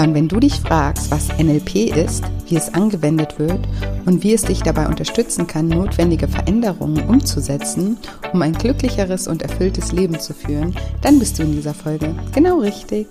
Ja, und wenn du dich fragst, was NLP ist, wie es angewendet wird und wie es dich dabei unterstützen kann, notwendige Veränderungen umzusetzen, um ein glücklicheres und erfülltes Leben zu führen, dann bist du in dieser Folge genau richtig.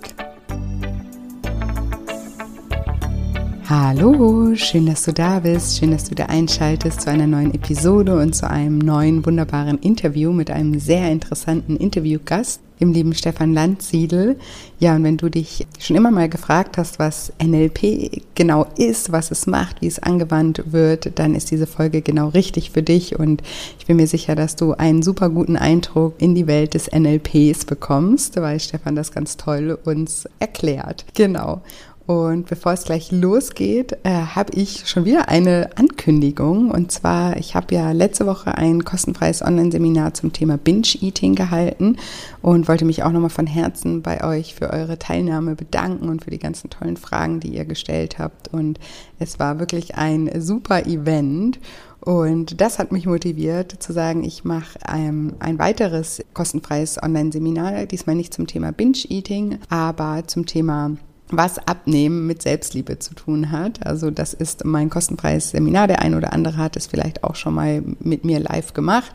Hallo, schön, dass du da bist, schön, dass du da einschaltest zu einer neuen Episode und zu einem neuen wunderbaren Interview mit einem sehr interessanten Interviewgast, dem lieben Stefan Landsiedel. Ja, und wenn du dich schon immer mal gefragt hast, was NLP genau ist, was es macht, wie es angewandt wird, dann ist diese Folge genau richtig für dich und ich bin mir sicher, dass du einen super guten Eindruck in die Welt des NLPs bekommst, weil Stefan das ganz toll uns erklärt. Genau. Und bevor es gleich losgeht, äh, habe ich schon wieder eine Ankündigung. Und zwar, ich habe ja letzte Woche ein kostenfreies Online-Seminar zum Thema Binge-Eating gehalten und wollte mich auch nochmal von Herzen bei euch für eure Teilnahme bedanken und für die ganzen tollen Fragen, die ihr gestellt habt. Und es war wirklich ein super Event. Und das hat mich motiviert zu sagen, ich mache ein, ein weiteres kostenfreies Online-Seminar, diesmal nicht zum Thema Binge-Eating, aber zum Thema was Abnehmen mit Selbstliebe zu tun hat. Also das ist mein kostenfreies Seminar. Der ein oder andere hat es vielleicht auch schon mal mit mir live gemacht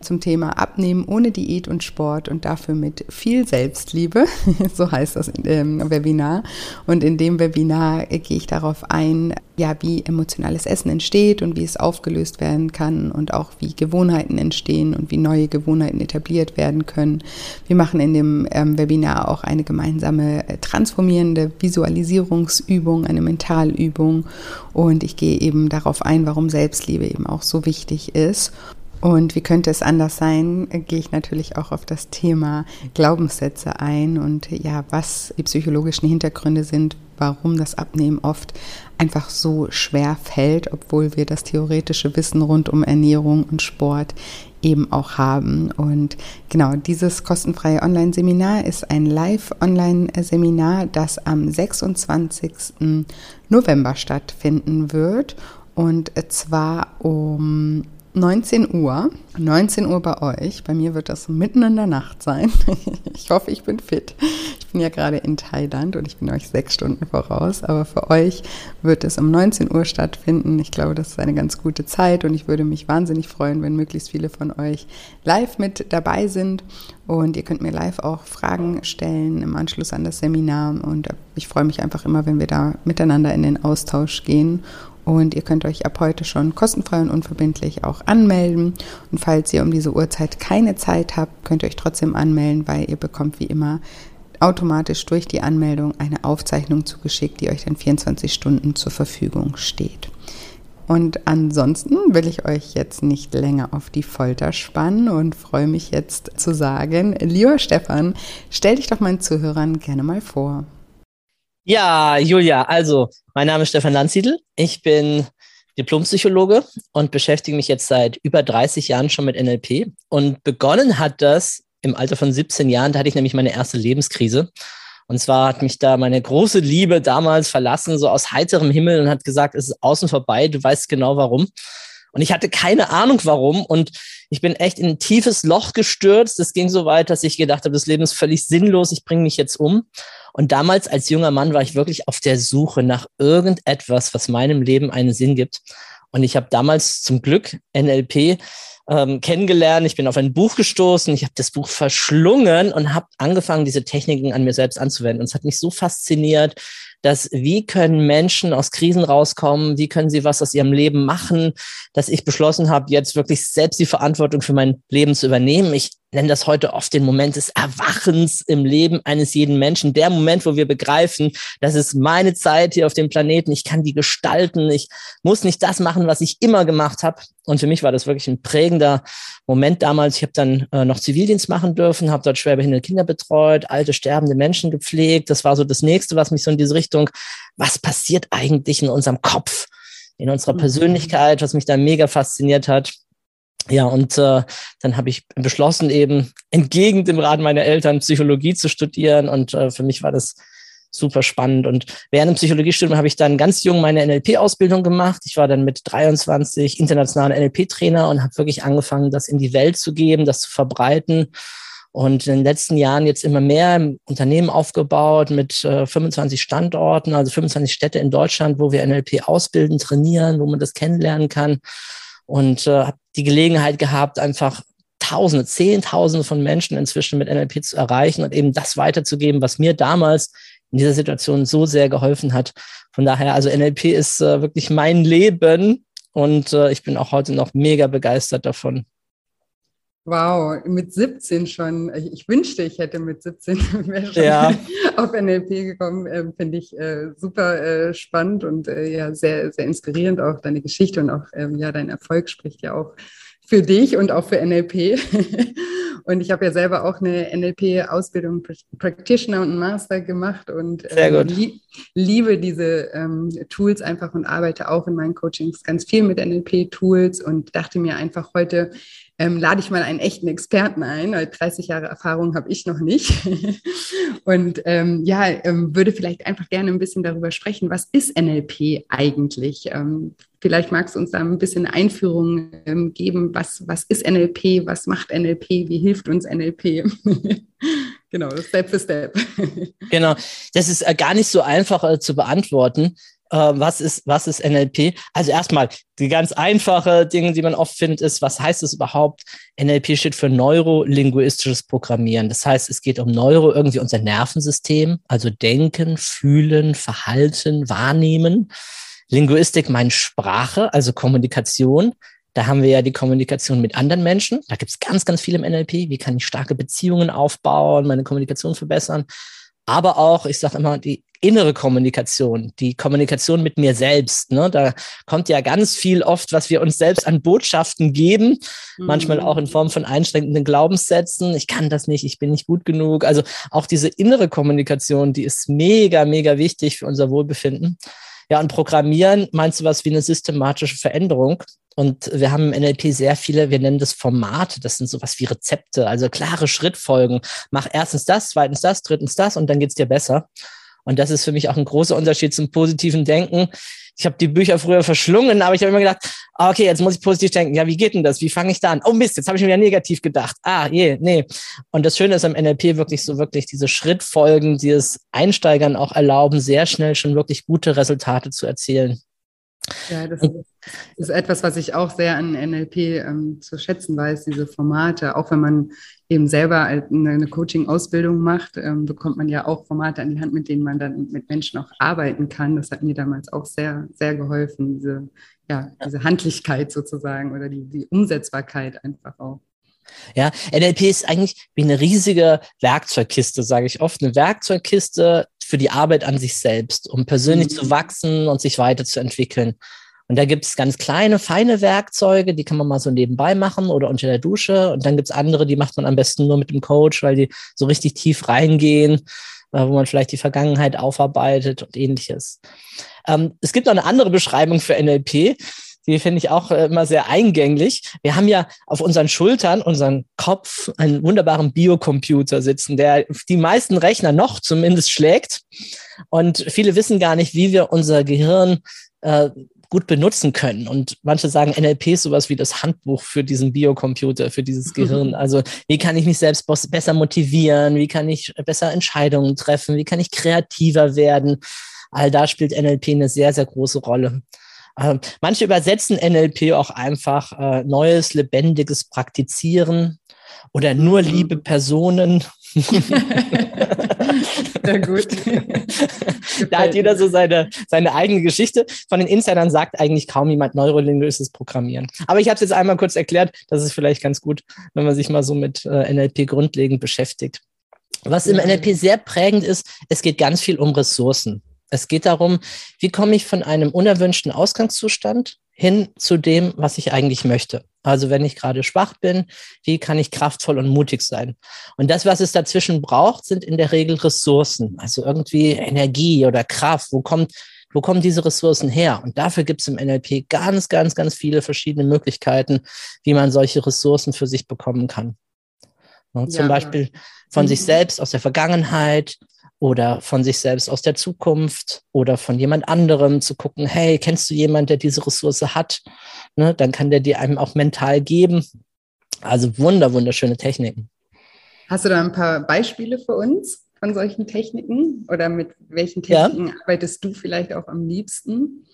zum Thema Abnehmen ohne Diät und Sport und dafür mit viel Selbstliebe. so heißt das im Webinar. Und in dem Webinar gehe ich darauf ein, ja, wie emotionales Essen entsteht und wie es aufgelöst werden kann und auch wie Gewohnheiten entstehen und wie neue Gewohnheiten etabliert werden können. Wir machen in dem ähm, Webinar auch eine gemeinsame äh, transformierende Visualisierungsübung, eine Mentalübung und ich gehe eben darauf ein, warum Selbstliebe eben auch so wichtig ist. Und wie könnte es anders sein, gehe ich natürlich auch auf das Thema Glaubenssätze ein und ja, was die psychologischen Hintergründe sind, warum das Abnehmen oft einfach so schwer fällt, obwohl wir das theoretische Wissen rund um Ernährung und Sport eben auch haben. Und genau, dieses kostenfreie Online-Seminar ist ein Live-Online-Seminar, das am 26. November stattfinden wird. Und zwar um 19 Uhr. 19 Uhr bei euch. Bei mir wird das mitten in der Nacht sein. Ich hoffe, ich bin fit. Ich bin ja gerade in Thailand und ich bin euch sechs Stunden voraus. Aber für euch wird es um 19 Uhr stattfinden. Ich glaube, das ist eine ganz gute Zeit und ich würde mich wahnsinnig freuen, wenn möglichst viele von euch live mit dabei sind. Und ihr könnt mir live auch Fragen stellen im Anschluss an das Seminar. Und ich freue mich einfach immer, wenn wir da miteinander in den Austausch gehen und ihr könnt euch ab heute schon kostenfrei und unverbindlich auch anmelden. Und falls ihr um diese Uhrzeit keine Zeit habt, könnt ihr euch trotzdem anmelden, weil ihr bekommt wie immer automatisch durch die Anmeldung eine Aufzeichnung zugeschickt, die euch dann 24 Stunden zur Verfügung steht. Und ansonsten will ich euch jetzt nicht länger auf die Folter spannen und freue mich jetzt zu sagen, lieber Stefan, stell dich doch meinen Zuhörern gerne mal vor. Ja, Julia, also mein Name ist Stefan Landsiedel. Ich bin Diplompsychologe und beschäftige mich jetzt seit über 30 Jahren schon mit NLP. Und begonnen hat das im Alter von 17 Jahren, da hatte ich nämlich meine erste Lebenskrise. Und zwar hat mich da meine große Liebe damals verlassen, so aus heiterem Himmel und hat gesagt, es ist außen vorbei, du weißt genau warum. Und ich hatte keine Ahnung warum. Und ich bin echt in ein tiefes Loch gestürzt. Es ging so weit, dass ich gedacht habe, das Leben ist völlig sinnlos, ich bringe mich jetzt um. Und damals als junger Mann war ich wirklich auf der Suche nach irgendetwas, was meinem Leben einen Sinn gibt. Und ich habe damals zum Glück NLP ähm, kennengelernt. Ich bin auf ein Buch gestoßen. Ich habe das Buch verschlungen und habe angefangen, diese Techniken an mir selbst anzuwenden. Und es hat mich so fasziniert, dass wie können Menschen aus Krisen rauskommen, wie können sie was aus ihrem Leben machen, dass ich beschlossen habe, jetzt wirklich selbst die Verantwortung für mein Leben zu übernehmen. Ich nenne das heute oft den Moment des Erwachens im Leben eines jeden Menschen. Der Moment, wo wir begreifen, das ist meine Zeit hier auf dem Planeten. Ich kann die gestalten. Ich muss nicht das machen, was ich immer gemacht habe. Und für mich war das wirklich ein prägender Moment damals. Ich habe dann äh, noch Zivildienst machen dürfen, habe dort schwerbehinderte Kinder betreut, alte sterbende Menschen gepflegt. Das war so das nächste, was mich so in diese Richtung, was passiert eigentlich in unserem Kopf, in unserer mhm. Persönlichkeit, was mich da mega fasziniert hat. Ja, und äh, dann habe ich beschlossen, eben entgegen dem Rat meiner Eltern Psychologie zu studieren. Und äh, für mich war das super spannend. Und während dem Psychologiestudium habe ich dann ganz jung meine NLP-Ausbildung gemacht. Ich war dann mit 23 internationaler NLP-Trainer und habe wirklich angefangen, das in die Welt zu geben, das zu verbreiten. Und in den letzten Jahren jetzt immer mehr Unternehmen aufgebaut mit äh, 25 Standorten, also 25 Städte in Deutschland, wo wir NLP ausbilden, trainieren, wo man das kennenlernen kann. Und äh, habe die Gelegenheit gehabt, einfach Tausende, Zehntausende von Menschen inzwischen mit NLP zu erreichen und eben das weiterzugeben, was mir damals in dieser Situation so sehr geholfen hat. Von daher, also NLP ist äh, wirklich mein Leben und äh, ich bin auch heute noch mega begeistert davon. Wow, mit 17 schon. Ich wünschte, ich hätte mit 17 schon ja. auf NLP gekommen. Ähm, Finde ich äh, super äh, spannend und äh, ja sehr, sehr inspirierend auch deine Geschichte und auch ähm, ja dein Erfolg spricht ja auch für dich und auch für NLP. und ich habe ja selber auch eine NLP-Ausbildung, Practitioner und Master gemacht und ähm, lie liebe diese ähm, Tools einfach und arbeite auch in meinen Coachings ganz viel mit NLP-Tools und dachte mir einfach heute, ähm, lade ich mal einen echten Experten ein, weil 30 Jahre Erfahrung habe ich noch nicht. und ähm, ja, ähm, würde vielleicht einfach gerne ein bisschen darüber sprechen, was ist NLP eigentlich? Vielleicht magst du uns da ein bisschen Einführung ähm, geben, was, was ist NLP, was macht NLP, wie hilft uns NLP? genau, Step für Step. genau, das ist äh, gar nicht so einfach äh, zu beantworten äh, was ist, was ist NLP? Also erstmal, die ganz einfache Dinge, die man oft findet, ist, was heißt es überhaupt? NLP steht für neurolinguistisches Programmieren. Das heißt, es geht um Neuro, irgendwie unser Nervensystem, also Denken, Fühlen, Verhalten, Wahrnehmen. Linguistik meint Sprache, also Kommunikation. Da haben wir ja die Kommunikation mit anderen Menschen. Da gibt es ganz, ganz viel im NLP. Wie kann ich starke Beziehungen aufbauen, meine Kommunikation verbessern? Aber auch, ich sage immer, die innere Kommunikation, die Kommunikation mit mir selbst. Ne? Da kommt ja ganz viel oft, was wir uns selbst an Botschaften geben, mhm. manchmal auch in Form von einschränkenden Glaubenssätzen. Ich kann das nicht, ich bin nicht gut genug. Also auch diese innere Kommunikation, die ist mega, mega wichtig für unser Wohlbefinden. Ja, und Programmieren meinst du was wie eine systematische Veränderung? Und wir haben im NLP sehr viele, wir nennen das Formate, das sind sowas wie Rezepte, also klare Schrittfolgen. Mach erstens das, zweitens das, drittens das und dann geht's dir besser. Und das ist für mich auch ein großer Unterschied zum positiven Denken. Ich habe die Bücher früher verschlungen, aber ich habe immer gedacht, ah, okay, jetzt muss ich positiv denken. Ja, wie geht denn das? Wie fange ich da an? Oh Mist, jetzt habe ich mir wieder negativ gedacht. Ah, je, nee. Und das Schöne ist am NLP wirklich so wirklich diese Schrittfolgen, die es Einsteigern auch erlauben, sehr schnell schon wirklich gute Resultate zu erzielen. Ja, das ist etwas, was ich auch sehr an NLP ähm, zu schätzen weiß, diese Formate. Auch wenn man eben selber eine, eine Coaching-Ausbildung macht, ähm, bekommt man ja auch Formate an die Hand, mit denen man dann mit Menschen auch arbeiten kann. Das hat mir damals auch sehr, sehr geholfen, diese, ja, diese Handlichkeit sozusagen oder die, die Umsetzbarkeit einfach auch. Ja, NLP ist eigentlich wie eine riesige Werkzeugkiste, sage ich oft. Eine Werkzeugkiste für die Arbeit an sich selbst, um persönlich mhm. zu wachsen und sich weiterzuentwickeln. Und da gibt es ganz kleine, feine Werkzeuge, die kann man mal so nebenbei machen oder unter der Dusche. Und dann gibt es andere, die macht man am besten nur mit dem Coach, weil die so richtig tief reingehen, äh, wo man vielleicht die Vergangenheit aufarbeitet und ähnliches. Ähm, es gibt noch eine andere Beschreibung für NLP die finde ich auch äh, immer sehr eingänglich. Wir haben ja auf unseren Schultern, unseren Kopf, einen wunderbaren Biocomputer sitzen, der die meisten Rechner noch zumindest schlägt. Und viele wissen gar nicht, wie wir unser Gehirn äh, gut benutzen können. Und manche sagen, NLP ist sowas wie das Handbuch für diesen Biocomputer, für dieses Gehirn. Also wie kann ich mich selbst besser motivieren? Wie kann ich besser Entscheidungen treffen? Wie kann ich kreativer werden? All da spielt NLP eine sehr, sehr große Rolle. Ähm, manche übersetzen NLP auch einfach äh, neues, lebendiges Praktizieren. oder nur mhm. liebe Personen. Sehr gut. da hat jeder so seine, seine eigene Geschichte. Von den Insidern sagt eigentlich kaum jemand neurolinguistisches Programmieren. Aber ich habe es jetzt einmal kurz erklärt. Das ist vielleicht ganz gut, wenn man sich mal so mit äh, NLP grundlegend beschäftigt. Was im NLP sehr prägend ist, es geht ganz viel um Ressourcen. Es geht darum, wie komme ich von einem unerwünschten Ausgangszustand hin zu dem, was ich eigentlich möchte. Also wenn ich gerade schwach bin, wie kann ich kraftvoll und mutig sein? Und das, was es dazwischen braucht, sind in der Regel Ressourcen, also irgendwie Energie oder Kraft. Wo kommt, wo kommen diese Ressourcen her? Und dafür gibt es im NLP ganz, ganz, ganz viele verschiedene Möglichkeiten, wie man solche Ressourcen für sich bekommen kann. Und zum ja, Beispiel von mhm. sich selbst aus der Vergangenheit, oder von sich selbst aus der Zukunft oder von jemand anderem zu gucken, hey, kennst du jemanden, der diese Ressource hat? Ne, dann kann der dir einem auch mental geben. Also wunder, wunderschöne Techniken. Hast du da ein paar Beispiele für uns von solchen Techniken oder mit welchen Techniken ja. arbeitest du vielleicht auch am liebsten?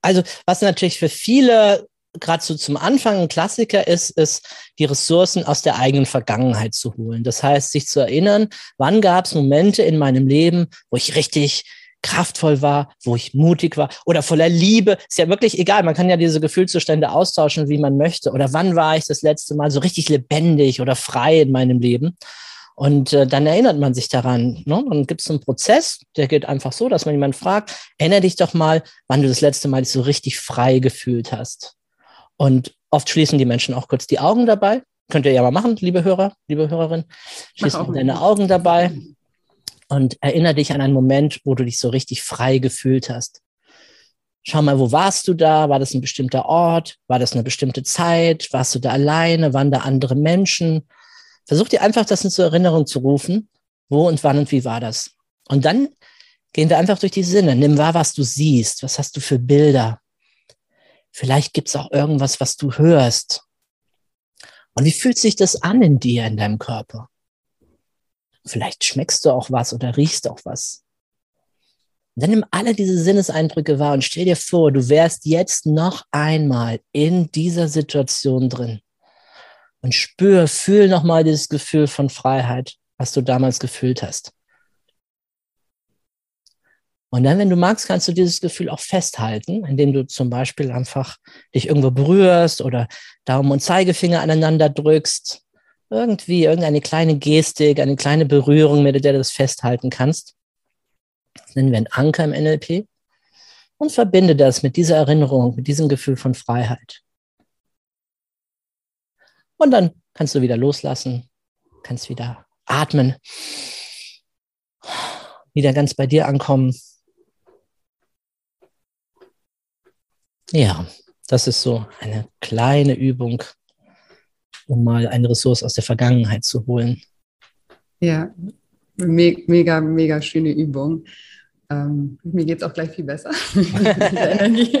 Also was natürlich für viele gerade so zum Anfang ein Klassiker ist, ist, die Ressourcen aus der eigenen Vergangenheit zu holen. Das heißt, sich zu erinnern, wann gab es Momente in meinem Leben, wo ich richtig kraftvoll war, wo ich mutig war oder voller Liebe. Ist ja wirklich egal. Man kann ja diese Gefühlszustände austauschen, wie man möchte. Oder wann war ich das letzte Mal so richtig lebendig oder frei in meinem Leben? Und äh, dann erinnert man sich daran. Ne? Dann gibt es einen Prozess, der geht einfach so, dass man jemanden fragt, erinnere dich doch mal, wann du das letzte Mal dich so richtig frei gefühlt hast. Und oft schließen die Menschen auch kurz die Augen dabei. Könnt ihr ja mal machen, liebe Hörer, liebe Hörerin. Schließ mal deine Augen dabei und erinnere dich an einen Moment, wo du dich so richtig frei gefühlt hast. Schau mal, wo warst du da? War das ein bestimmter Ort? War das eine bestimmte Zeit? Warst du da alleine? Waren da andere Menschen? Versuch dir einfach das in zur Erinnerung zu rufen. Wo und wann und wie war das? Und dann gehen wir einfach durch die Sinne. Nimm wahr, was du siehst. Was hast du für Bilder? Vielleicht gibt es auch irgendwas, was du hörst. Und wie fühlt sich das an in dir, in deinem Körper? Vielleicht schmeckst du auch was oder riechst auch was. Und dann nimm alle diese Sinneseindrücke wahr und stell dir vor, du wärst jetzt noch einmal in dieser Situation drin. Und spür, fühl nochmal dieses Gefühl von Freiheit, was du damals gefühlt hast. Und dann, wenn du magst, kannst du dieses Gefühl auch festhalten, indem du zum Beispiel einfach dich irgendwo berührst oder Daumen und Zeigefinger aneinander drückst. Irgendwie irgendeine kleine Gestik, eine kleine Berührung, mit der du das festhalten kannst. Das nennen wir einen Anker im NLP. Und verbinde das mit dieser Erinnerung, mit diesem Gefühl von Freiheit. Und dann kannst du wieder loslassen, kannst wieder atmen, wieder ganz bei dir ankommen Ja, das ist so eine kleine Übung, um mal eine Ressource aus der Vergangenheit zu holen. Ja, me mega, mega schöne Übung. Ähm, mir geht es auch gleich viel besser. Energie,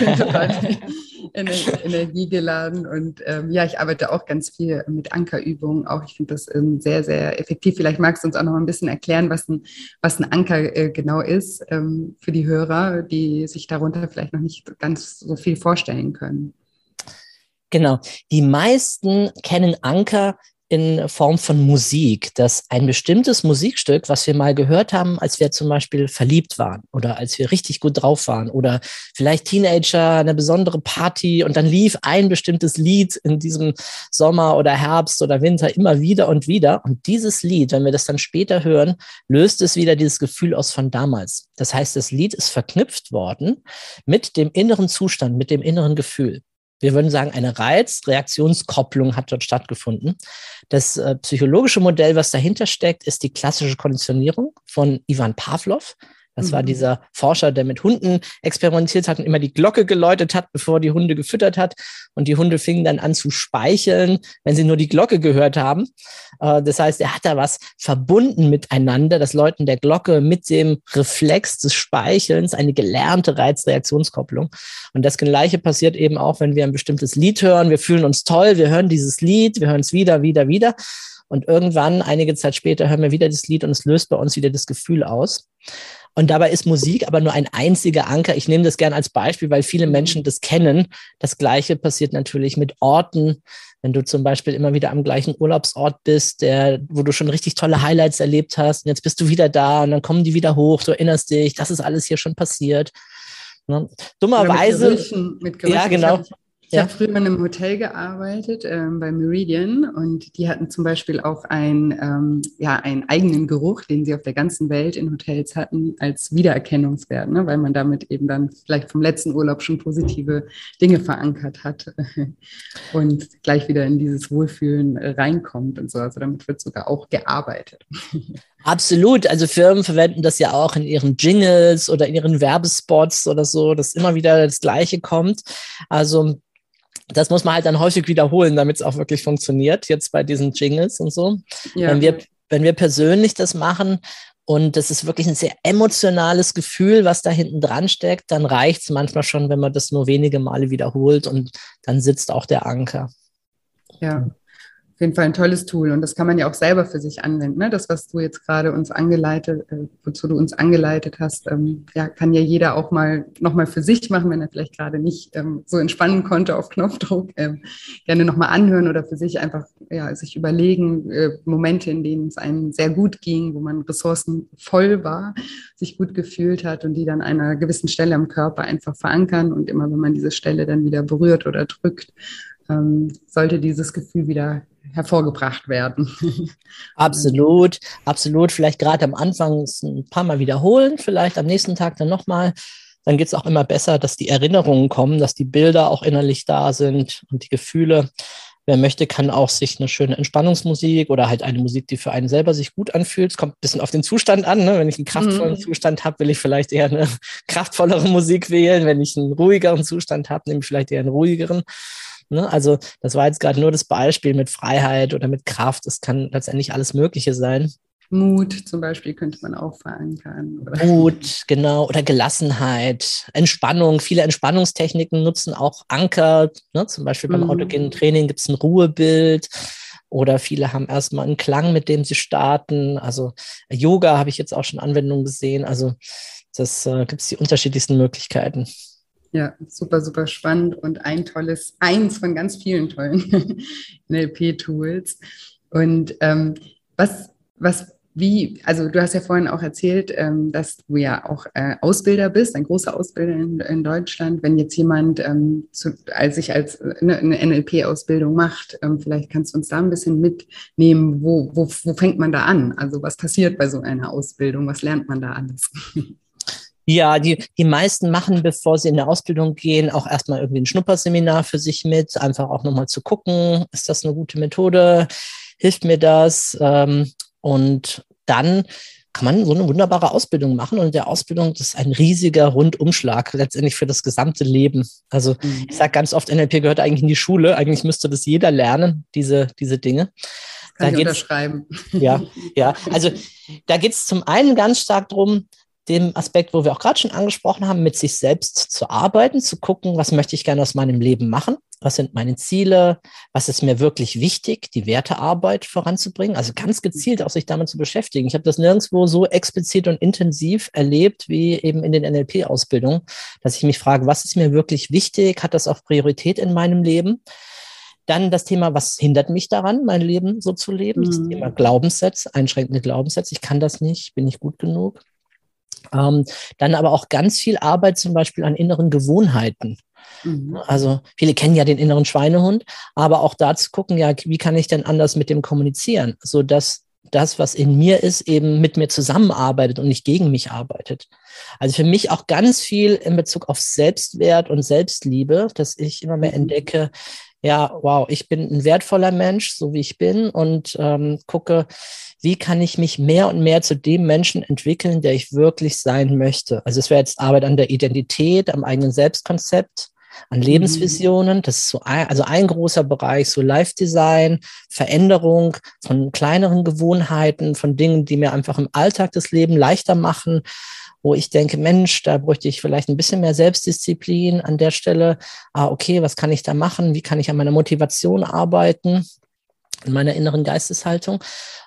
Energie geladen. Und ähm, ja, ich arbeite auch ganz viel mit Ankerübungen. Auch ich finde das ähm, sehr, sehr effektiv. Vielleicht magst du uns auch noch ein bisschen erklären, was ein, was ein Anker äh, genau ist ähm, für die Hörer, die sich darunter vielleicht noch nicht ganz so viel vorstellen können. Genau. Die meisten kennen Anker in Form von Musik, dass ein bestimmtes Musikstück, was wir mal gehört haben, als wir zum Beispiel verliebt waren oder als wir richtig gut drauf waren oder vielleicht Teenager, eine besondere Party und dann lief ein bestimmtes Lied in diesem Sommer oder Herbst oder Winter immer wieder und wieder. Und dieses Lied, wenn wir das dann später hören, löst es wieder dieses Gefühl aus von damals. Das heißt, das Lied ist verknüpft worden mit dem inneren Zustand, mit dem inneren Gefühl wir würden sagen, eine Reiz-Reaktionskopplung hat dort stattgefunden. Das äh, psychologische Modell, was dahinter steckt, ist die klassische Konditionierung von Ivan Pavlov. Das war mhm. dieser Forscher, der mit Hunden experimentiert hat und immer die Glocke geläutet hat, bevor die Hunde gefüttert hat. Und die Hunde fingen dann an zu speicheln, wenn sie nur die Glocke gehört haben. Äh, das heißt, er hat da was verbunden miteinander, das Läuten der Glocke mit dem Reflex des Speichelns, eine gelernte Reizreaktionskopplung. Und das Gleiche passiert eben auch, wenn wir ein bestimmtes Lied hören. Wir fühlen uns toll, wir hören dieses Lied, wir hören es wieder, wieder, wieder. Und irgendwann, einige Zeit später, hören wir wieder das Lied und es löst bei uns wieder das Gefühl aus. Und dabei ist Musik aber nur ein einziger Anker. Ich nehme das gerne als Beispiel, weil viele Menschen das kennen. Das Gleiche passiert natürlich mit Orten, wenn du zum Beispiel immer wieder am gleichen Urlaubsort bist, der, wo du schon richtig tolle Highlights erlebt hast, und jetzt bist du wieder da und dann kommen die wieder hoch, du erinnerst dich, das ist alles hier schon passiert. Ne? Dummerweise. Mit Gerüchen, mit Gerüchen. Ja, genau. Ich ja. habe früher in einem Hotel gearbeitet, ähm, bei Meridian, und die hatten zum Beispiel auch ein, ähm, ja, einen eigenen Geruch, den sie auf der ganzen Welt in Hotels hatten, als Wiedererkennungswert, ne? weil man damit eben dann vielleicht vom letzten Urlaub schon positive Dinge verankert hat und gleich wieder in dieses Wohlfühlen reinkommt und so. Also damit wird sogar auch gearbeitet. Absolut. Also Firmen verwenden das ja auch in ihren Jingles oder in ihren Werbespots oder so, dass immer wieder das Gleiche kommt. Also das muss man halt dann häufig wiederholen, damit es auch wirklich funktioniert, jetzt bei diesen Jingles und so. Ja. Wenn, wir, wenn wir persönlich das machen und das ist wirklich ein sehr emotionales Gefühl, was da hinten dran steckt, dann reicht es manchmal schon, wenn man das nur wenige Male wiederholt und dann sitzt auch der Anker. Ja auf jeden Fall ein tolles Tool und das kann man ja auch selber für sich anwenden. Ne? Das, was du jetzt gerade uns angeleitet, äh, wozu du uns angeleitet hast, ähm, ja, kann ja jeder auch mal nochmal für sich machen, wenn er vielleicht gerade nicht ähm, so entspannen konnte auf Knopfdruck. Ähm, gerne nochmal anhören oder für sich einfach ja, sich überlegen, äh, Momente, in denen es einem sehr gut ging, wo man ressourcenvoll war, sich gut gefühlt hat und die dann an einer gewissen Stelle am Körper einfach verankern und immer, wenn man diese Stelle dann wieder berührt oder drückt, ähm, sollte dieses Gefühl wieder hervorgebracht werden. Absolut, absolut. Vielleicht gerade am Anfang ein paar Mal wiederholen, vielleicht am nächsten Tag dann nochmal. Dann geht es auch immer besser, dass die Erinnerungen kommen, dass die Bilder auch innerlich da sind und die Gefühle. Wer möchte, kann auch sich eine schöne Entspannungsmusik oder halt eine Musik, die für einen selber sich gut anfühlt. Es kommt ein bisschen auf den Zustand an. Ne? Wenn ich einen kraftvollen mhm. Zustand habe, will ich vielleicht eher eine kraftvollere Musik wählen. Wenn ich einen ruhigeren Zustand habe, nehme ich vielleicht eher einen ruhigeren. Ne? Also das war jetzt gerade nur das Beispiel mit Freiheit oder mit Kraft. Es kann letztendlich alles Mögliche sein. Mut zum Beispiel könnte man auch verankern. Oder? Mut, genau, oder Gelassenheit, Entspannung. Viele Entspannungstechniken nutzen auch Anker. Ne? Zum Beispiel beim mhm. autogenen Training gibt es ein Ruhebild. Oder viele haben erstmal einen Klang, mit dem sie starten. Also Yoga habe ich jetzt auch schon Anwendungen gesehen. Also das äh, gibt es die unterschiedlichsten Möglichkeiten. Ja, super, super spannend und ein tolles, eins von ganz vielen tollen NLP-Tools. Und ähm, was, was, wie, also du hast ja vorhin auch erzählt, ähm, dass du ja auch äh, Ausbilder bist, ein großer Ausbilder in, in Deutschland. Wenn jetzt jemand ähm, zu, als sich als eine, eine NLP-Ausbildung macht, ähm, vielleicht kannst du uns da ein bisschen mitnehmen, wo, wo, wo fängt man da an? Also was passiert bei so einer Ausbildung? Was lernt man da alles? Ja, die, die meisten machen, bevor sie in der Ausbildung gehen, auch erstmal irgendwie ein Schnupperseminar für sich mit, einfach auch nochmal zu gucken, ist das eine gute Methode, hilft mir das? Ähm, und dann kann man so eine wunderbare Ausbildung machen. Und der Ausbildung, das ist ein riesiger Rundumschlag letztendlich für das gesamte Leben. Also mhm. ich sage ganz oft, NLP gehört eigentlich in die Schule. Eigentlich müsste das jeder lernen, diese, diese Dinge. Kann da ich unterschreiben. Ja, ja. Also da geht es zum einen ganz stark darum, dem Aspekt, wo wir auch gerade schon angesprochen haben, mit sich selbst zu arbeiten, zu gucken, was möchte ich gerne aus meinem Leben machen, was sind meine Ziele, was ist mir wirklich wichtig, die Wertearbeit voranzubringen, also ganz gezielt auch sich damit zu beschäftigen. Ich habe das nirgendwo so explizit und intensiv erlebt wie eben in den NLP-Ausbildungen, dass ich mich frage, was ist mir wirklich wichtig, hat das auch Priorität in meinem Leben? Dann das Thema, was hindert mich daran, mein Leben so zu leben? Mhm. Das Thema Glaubenssätze, einschränkende Glaubenssätze. Ich kann das nicht, bin nicht gut genug. Ähm, dann aber auch ganz viel Arbeit zum Beispiel an inneren Gewohnheiten. Mhm. Also viele kennen ja den inneren Schweinehund, aber auch da zu gucken, ja, wie kann ich denn anders mit dem kommunizieren, so dass das, was in mir ist, eben mit mir zusammenarbeitet und nicht gegen mich arbeitet. Also für mich auch ganz viel in Bezug auf Selbstwert und Selbstliebe, dass ich immer mehr mhm. entdecke, ja, wow, ich bin ein wertvoller Mensch, so wie ich bin und ähm, gucke, wie kann ich mich mehr und mehr zu dem Menschen entwickeln, der ich wirklich sein möchte. Also es wäre jetzt Arbeit an der Identität, am eigenen Selbstkonzept, an mhm. Lebensvisionen. Das ist so ein, also ein großer Bereich, so Live-Design, Veränderung von kleineren Gewohnheiten, von Dingen, die mir einfach im Alltag das Leben leichter machen, wo ich denke, Mensch, da bräuchte ich vielleicht ein bisschen mehr Selbstdisziplin an der Stelle. Ah, okay, was kann ich da machen? Wie kann ich an meiner Motivation arbeiten? in meiner inneren Geisteshaltung.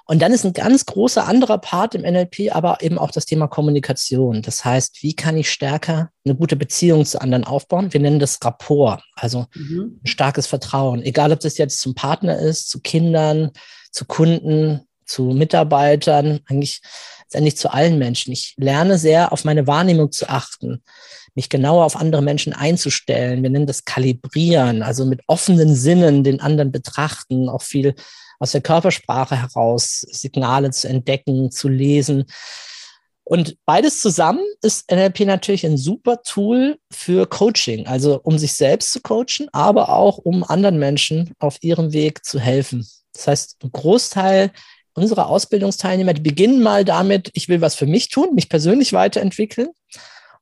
Und dann ist ein ganz großer anderer Part im NLP, aber eben auch das Thema Kommunikation. Das heißt, wie kann ich stärker eine gute Beziehung zu anderen aufbauen? Wir nennen das Rapport, also mhm. ein starkes Vertrauen. Egal, ob das jetzt zum Partner ist, zu Kindern, zu Kunden, zu Mitarbeitern, eigentlich letztendlich zu allen Menschen. Ich lerne sehr, auf meine Wahrnehmung zu achten, mich genauer auf andere Menschen einzustellen. Wir nennen das Kalibrieren, also mit offenen Sinnen den anderen betrachten, auch viel aus der Körpersprache heraus Signale zu entdecken, zu lesen. Und beides zusammen ist NLP natürlich ein super Tool für Coaching, also um sich selbst zu coachen, aber auch um anderen Menschen auf ihrem Weg zu helfen. Das heißt, ein Großteil unserer Ausbildungsteilnehmer, die beginnen mal damit, ich will was für mich tun, mich persönlich weiterentwickeln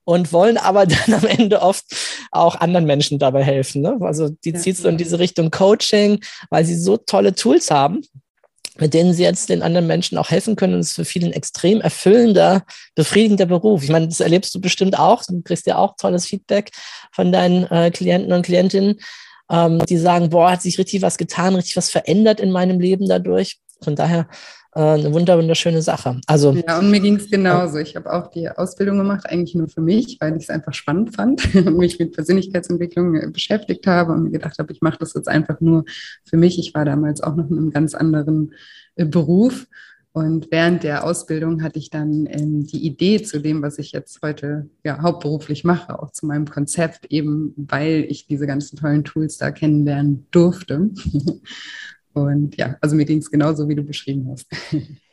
und wollen aber dann am Ende oft auch anderen Menschen dabei helfen. Ne? Also die ja. zieht so in diese Richtung Coaching, weil sie so tolle Tools haben, mit denen sie jetzt den anderen Menschen auch helfen können. Und es ist für viele ein extrem erfüllender, befriedigender Beruf. Ich meine, das erlebst du bestimmt auch. Du kriegst ja auch tolles Feedback von deinen äh, Klienten und Klientinnen, ähm, die sagen, boah, hat sich richtig was getan, richtig was verändert in meinem Leben dadurch. Von daher äh, eine wunder wunderschöne Sache. Also ja, und mir ging es genauso. Ich habe auch die Ausbildung gemacht, eigentlich nur für mich, weil ich es einfach spannend fand und mich mit Persönlichkeitsentwicklung äh, beschäftigt habe und mir gedacht habe, ich mache das jetzt einfach nur für mich. Ich war damals auch noch in einem ganz anderen äh, Beruf. Und während der Ausbildung hatte ich dann ähm, die Idee zu dem, was ich jetzt heute ja, hauptberuflich mache, auch zu meinem Konzept, eben weil ich diese ganzen tollen Tools da kennenlernen durfte. Und ja, also mir ging es genauso, wie du beschrieben hast.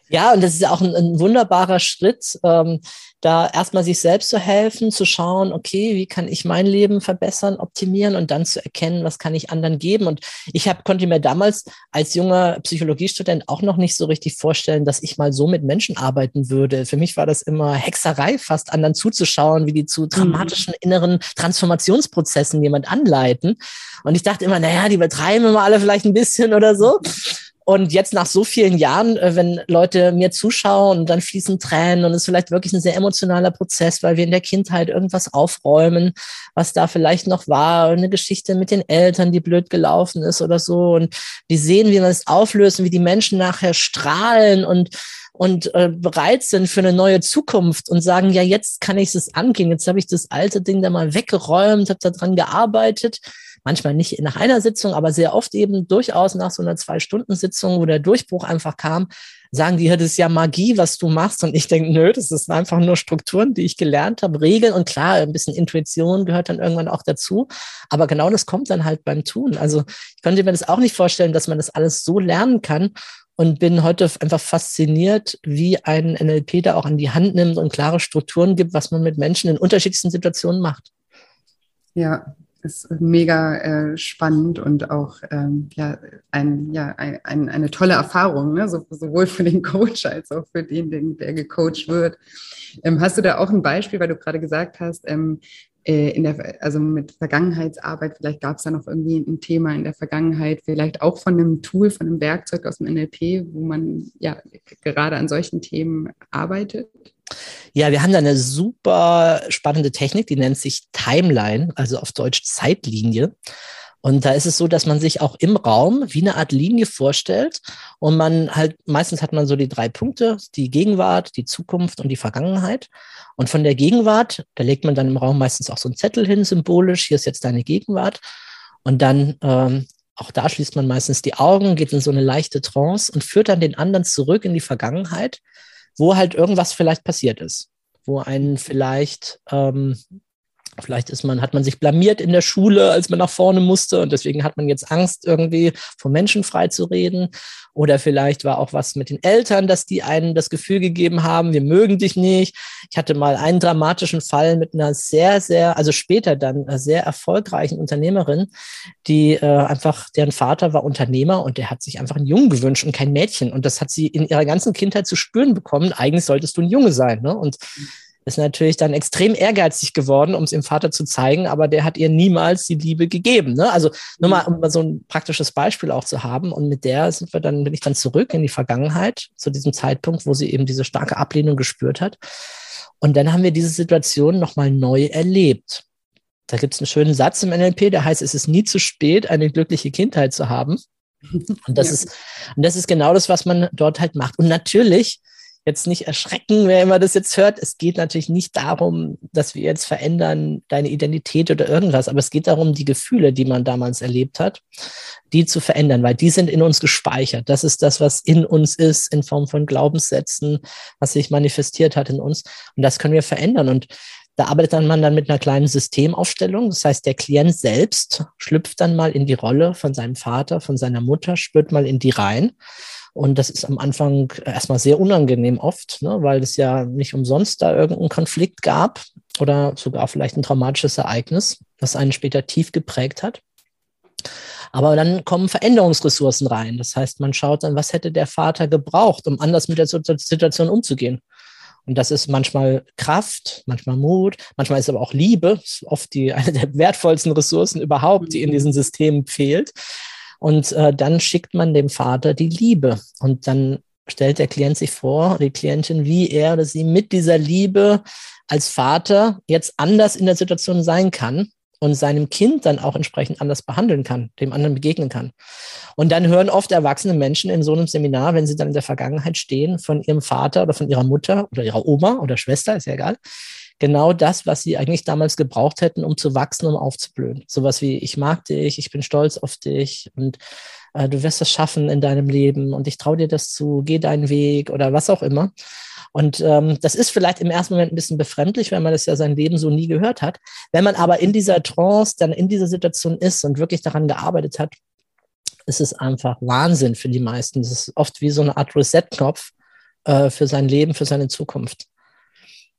Ja, und das ist auch ein, ein wunderbarer Schritt, ähm, da erstmal sich selbst zu helfen, zu schauen, okay, wie kann ich mein Leben verbessern, optimieren und dann zu erkennen, was kann ich anderen geben. Und ich hab, konnte mir damals als junger Psychologiestudent auch noch nicht so richtig vorstellen, dass ich mal so mit Menschen arbeiten würde. Für mich war das immer Hexerei, fast anderen zuzuschauen, wie die zu mhm. dramatischen inneren Transformationsprozessen jemand anleiten. Und ich dachte immer, naja, die übertreiben immer alle vielleicht ein bisschen oder so. Und jetzt nach so vielen Jahren, äh, wenn Leute mir zuschauen und dann fließen Tränen und es ist vielleicht wirklich ein sehr emotionaler Prozess, weil wir in der Kindheit irgendwas aufräumen, was da vielleicht noch war, eine Geschichte mit den Eltern, die blöd gelaufen ist oder so. Und die sehen, wie man es auflöst wie die Menschen nachher strahlen und und äh, bereit sind für eine neue Zukunft und sagen, ja, jetzt kann ich es angehen, jetzt habe ich das alte Ding da mal weggeräumt, habe daran gearbeitet manchmal nicht nach einer Sitzung, aber sehr oft eben durchaus nach so einer Zwei-Stunden-Sitzung, wo der Durchbruch einfach kam, sagen die, das ist ja Magie, was du machst. Und ich denke, nö, das ist einfach nur Strukturen, die ich gelernt habe, Regeln und klar, ein bisschen Intuition gehört dann irgendwann auch dazu. Aber genau das kommt dann halt beim Tun. Also ich könnte mir das auch nicht vorstellen, dass man das alles so lernen kann und bin heute einfach fasziniert, wie ein NLP da auch an die Hand nimmt und klare Strukturen gibt, was man mit Menschen in unterschiedlichsten Situationen macht. Ja, ist mega äh, spannend und auch ähm, ja, ein, ja, ein, ein, eine tolle Erfahrung, ne? so, sowohl für den Coach als auch für den, den der gecoacht wird. Ähm, hast du da auch ein Beispiel, weil du gerade gesagt hast, ähm, äh, in der, also mit Vergangenheitsarbeit, vielleicht gab es da noch irgendwie ein Thema in der Vergangenheit, vielleicht auch von einem Tool, von einem Werkzeug aus dem NLP, wo man ja gerade an solchen Themen arbeitet? Ja, wir haben da eine super spannende Technik, die nennt sich Timeline, also auf Deutsch Zeitlinie. Und da ist es so, dass man sich auch im Raum wie eine Art Linie vorstellt und man halt, meistens hat man so die drei Punkte, die Gegenwart, die Zukunft und die Vergangenheit. Und von der Gegenwart, da legt man dann im Raum meistens auch so einen Zettel hin, symbolisch, hier ist jetzt deine Gegenwart. Und dann, ähm, auch da schließt man meistens die Augen, geht in so eine leichte Trance und führt dann den anderen zurück in die Vergangenheit wo halt irgendwas vielleicht passiert ist, wo einen vielleicht ähm, Vielleicht ist man, hat man sich blamiert in der Schule, als man nach vorne musste und deswegen hat man jetzt Angst, irgendwie vom Menschen frei zu reden. Oder vielleicht war auch was mit den Eltern, dass die einen das Gefühl gegeben haben, wir mögen dich nicht. Ich hatte mal einen dramatischen Fall mit einer sehr, sehr, also später dann einer sehr erfolgreichen Unternehmerin, die äh, einfach, deren Vater war Unternehmer und der hat sich einfach einen Jungen gewünscht und kein Mädchen. Und das hat sie in ihrer ganzen Kindheit zu spüren bekommen. Eigentlich solltest du ein Junge sein. Ne? Und ist natürlich dann extrem ehrgeizig geworden, um es ihrem Vater zu zeigen, aber der hat ihr niemals die Liebe gegeben. Ne? Also nur mal, um mal so ein praktisches Beispiel auch zu haben. Und mit der sind wir dann, bin ich dann zurück in die Vergangenheit, zu diesem Zeitpunkt, wo sie eben diese starke Ablehnung gespürt hat. Und dann haben wir diese Situation nochmal neu erlebt. Da gibt es einen schönen Satz im NLP, der heißt, es ist nie zu spät, eine glückliche Kindheit zu haben. Und das ja. ist, und das ist genau das, was man dort halt macht. Und natürlich, jetzt nicht erschrecken, wer immer das jetzt hört. Es geht natürlich nicht darum, dass wir jetzt verändern deine Identität oder irgendwas, aber es geht darum, die Gefühle, die man damals erlebt hat, die zu verändern, weil die sind in uns gespeichert. Das ist das, was in uns ist, in Form von Glaubenssätzen, was sich manifestiert hat in uns. Und das können wir verändern. Und da arbeitet dann man dann mit einer kleinen Systemaufstellung. Das heißt, der Klient selbst schlüpft dann mal in die Rolle von seinem Vater, von seiner Mutter, spürt mal in die rein. Und das ist am Anfang erstmal sehr unangenehm oft, ne, weil es ja nicht umsonst da irgendeinen Konflikt gab oder sogar vielleicht ein traumatisches Ereignis, das einen später tief geprägt hat. Aber dann kommen Veränderungsressourcen rein. Das heißt, man schaut dann, was hätte der Vater gebraucht, um anders mit der Situation umzugehen. Und das ist manchmal Kraft, manchmal Mut, manchmal ist aber auch Liebe, ist oft die, eine der wertvollsten Ressourcen überhaupt, die in mhm. diesen Systemen fehlt. Und äh, dann schickt man dem Vater die Liebe. Und dann stellt der Klient sich vor, die Klientin, wie er oder sie mit dieser Liebe als Vater jetzt anders in der Situation sein kann und seinem Kind dann auch entsprechend anders behandeln kann, dem anderen begegnen kann. Und dann hören oft erwachsene Menschen in so einem Seminar, wenn sie dann in der Vergangenheit stehen, von ihrem Vater oder von ihrer Mutter oder ihrer Oma oder Schwester, ist ja egal, genau das, was sie eigentlich damals gebraucht hätten, um zu wachsen, um aufzublühen. Sowas wie, ich mag dich, ich bin stolz auf dich und äh, du wirst es schaffen in deinem Leben und ich traue dir das zu, geh deinen Weg oder was auch immer. Und ähm, das ist vielleicht im ersten Moment ein bisschen befremdlich, wenn man das ja sein Leben so nie gehört hat. Wenn man aber in dieser Trance dann in dieser Situation ist und wirklich daran gearbeitet hat, ist es einfach Wahnsinn für die meisten. Das ist oft wie so eine Art Reset-Knopf äh, für sein Leben, für seine Zukunft.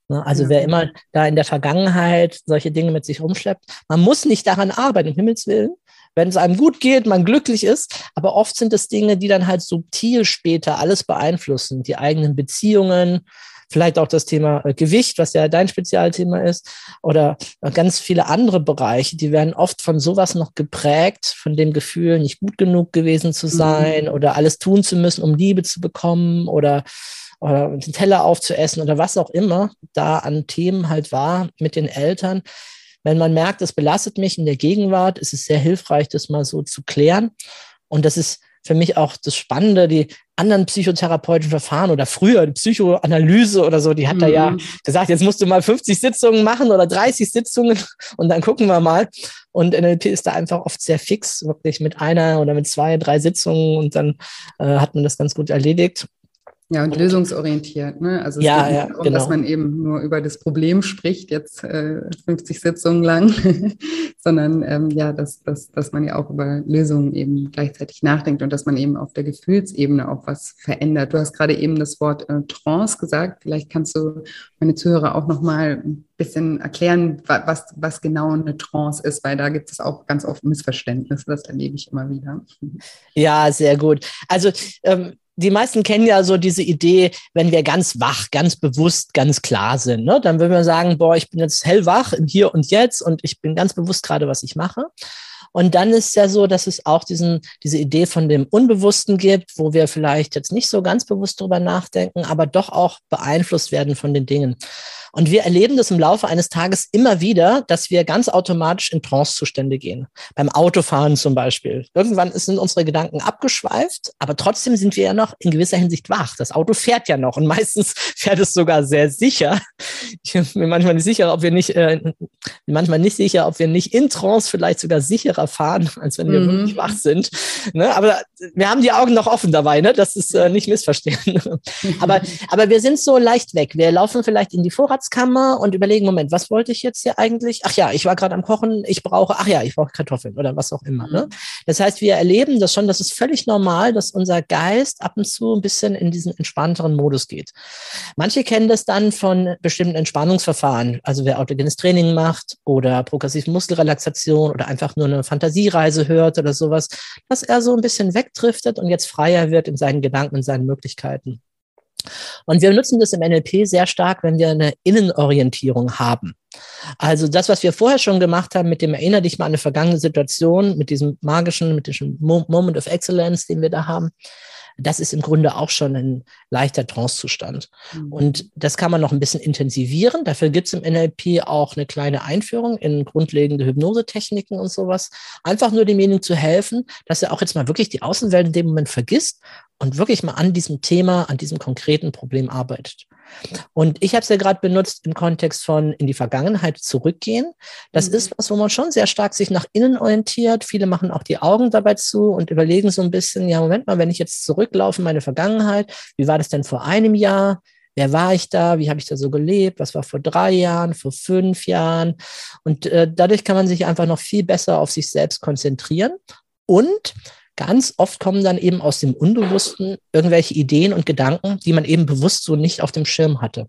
Ne, also ja. wer immer da in der Vergangenheit solche Dinge mit sich rumschleppt, man muss nicht daran arbeiten, im Himmels Willen wenn es einem gut geht, man glücklich ist. Aber oft sind es Dinge, die dann halt subtil später alles beeinflussen. Die eigenen Beziehungen, vielleicht auch das Thema äh, Gewicht, was ja dein Spezialthema ist, oder ganz viele andere Bereiche, die werden oft von sowas noch geprägt, von dem Gefühl, nicht gut genug gewesen zu mhm. sein mhm. oder alles tun zu müssen, um Liebe zu bekommen oder oder den Teller aufzuessen oder was auch immer da an Themen halt war mit den Eltern, wenn man merkt, das belastet mich in der Gegenwart, ist es sehr hilfreich, das mal so zu klären. Und das ist für mich auch das Spannende, die anderen psychotherapeutischen Verfahren oder früher die Psychoanalyse oder so, die hat mhm. da ja gesagt, jetzt musst du mal 50 Sitzungen machen oder 30 Sitzungen und dann gucken wir mal. Und NLP ist da einfach oft sehr fix, wirklich mit einer oder mit zwei, drei Sitzungen und dann äh, hat man das ganz gut erledigt. Ja, und, lösungsorientiert. Ne? Also es ja, geht ja, darum, genau. dass man eben nur über das Problem spricht, jetzt äh, 50 Sitzungen lang, sondern ähm, ja, dass, dass, dass man ja auch über Lösungen eben gleichzeitig nachdenkt und dass man eben auf der Gefühlsebene auch was verändert. Du hast gerade eben das Wort äh, Trance gesagt. Vielleicht kannst du meine Zuhörer auch noch mal ein bisschen erklären, was, was genau eine Trance ist, weil da gibt es auch ganz oft Missverständnisse. Das erlebe ich immer wieder. Ja, sehr gut. Also ähm, die meisten kennen ja so diese Idee, wenn wir ganz wach, ganz bewusst, ganz klar sind, ne? dann würden wir sagen, boah, ich bin jetzt hellwach im Hier und Jetzt und ich bin ganz bewusst gerade, was ich mache. Und dann ist ja so, dass es auch diesen, diese Idee von dem Unbewussten gibt, wo wir vielleicht jetzt nicht so ganz bewusst drüber nachdenken, aber doch auch beeinflusst werden von den Dingen. Und wir erleben das im Laufe eines Tages immer wieder, dass wir ganz automatisch in Trancezustände gehen. Beim Autofahren zum Beispiel. Irgendwann sind unsere Gedanken abgeschweift, aber trotzdem sind wir ja noch in gewisser Hinsicht wach. Das Auto fährt ja noch und meistens fährt es sogar sehr sicher. Ich bin mir manchmal nicht sicher, ob wir nicht, äh, manchmal nicht sicher, ob wir nicht in Trance vielleicht sogar sicherer fahren, als wenn wir mhm. wirklich wach sind. Ne? Aber wir haben die Augen noch offen dabei, ne? Das ist äh, nicht missverstehen. aber, aber wir sind so leicht weg. Wir laufen vielleicht in die Vorrats Vorratskammer und überlegen, Moment, was wollte ich jetzt hier eigentlich? Ach ja, ich war gerade am Kochen, ich brauche, ach ja, ich brauche Kartoffeln oder was auch immer. Ne? Mhm. Ne? Das heißt, wir erleben das schon, das ist völlig normal, dass unser Geist ab und zu ein bisschen in diesen entspannteren Modus geht. Manche kennen das dann von bestimmten Entspannungsverfahren, also wer autogenes Training macht oder progressive Muskelrelaxation oder einfach nur eine Fantasiereise hört oder sowas, dass er so ein bisschen wegdriftet und jetzt freier wird in seinen Gedanken, in seinen Möglichkeiten. Und wir nutzen das im NLP sehr stark, wenn wir eine Innenorientierung haben. Also das, was wir vorher schon gemacht haben, mit dem Erinner dich mal an eine vergangene Situation, mit diesem magischen, mit diesem Moment of Excellence, den wir da haben, das ist im Grunde auch schon ein leichter Trancezustand. Mhm. Und das kann man noch ein bisschen intensivieren. Dafür gibt es im NLP auch eine kleine Einführung in grundlegende Hypnosetechniken und sowas. Einfach nur demjenigen zu helfen, dass er auch jetzt mal wirklich die Außenwelt in dem Moment vergisst und wirklich mal an diesem Thema, an diesem konkreten Problem arbeitet. Und ich habe es ja gerade benutzt im Kontext von in die Vergangenheit zurückgehen. Das mhm. ist was, wo man schon sehr stark sich nach innen orientiert. Viele machen auch die Augen dabei zu und überlegen so ein bisschen, ja, Moment mal, wenn ich jetzt zurücklaufe in meine Vergangenheit, wie war das denn vor einem Jahr? Wer war ich da? Wie habe ich da so gelebt? Was war vor drei Jahren, vor fünf Jahren? Und äh, dadurch kann man sich einfach noch viel besser auf sich selbst konzentrieren und ganz oft kommen dann eben aus dem Unbewussten irgendwelche Ideen und Gedanken, die man eben bewusst so nicht auf dem Schirm hatte.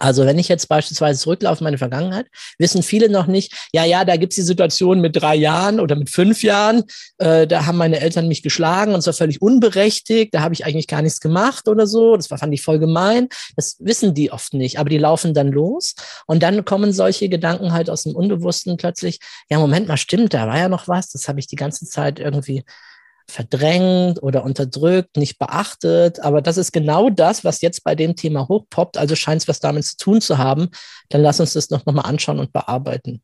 Also wenn ich jetzt beispielsweise zurücklaufe in meine Vergangenheit, wissen viele noch nicht, ja, ja, da gibt's die Situation mit drei Jahren oder mit fünf Jahren, äh, da haben meine Eltern mich geschlagen und zwar völlig unberechtigt, da habe ich eigentlich gar nichts gemacht oder so, das war, fand ich voll gemein. Das wissen die oft nicht, aber die laufen dann los. Und dann kommen solche Gedanken halt aus dem Unbewussten plötzlich, ja, Moment mal, stimmt, da war ja noch was, das habe ich die ganze Zeit irgendwie verdrängt oder unterdrückt, nicht beachtet. Aber das ist genau das, was jetzt bei dem Thema hochpoppt. Also scheint es was damit zu tun zu haben. Dann lass uns das noch, noch mal anschauen und bearbeiten.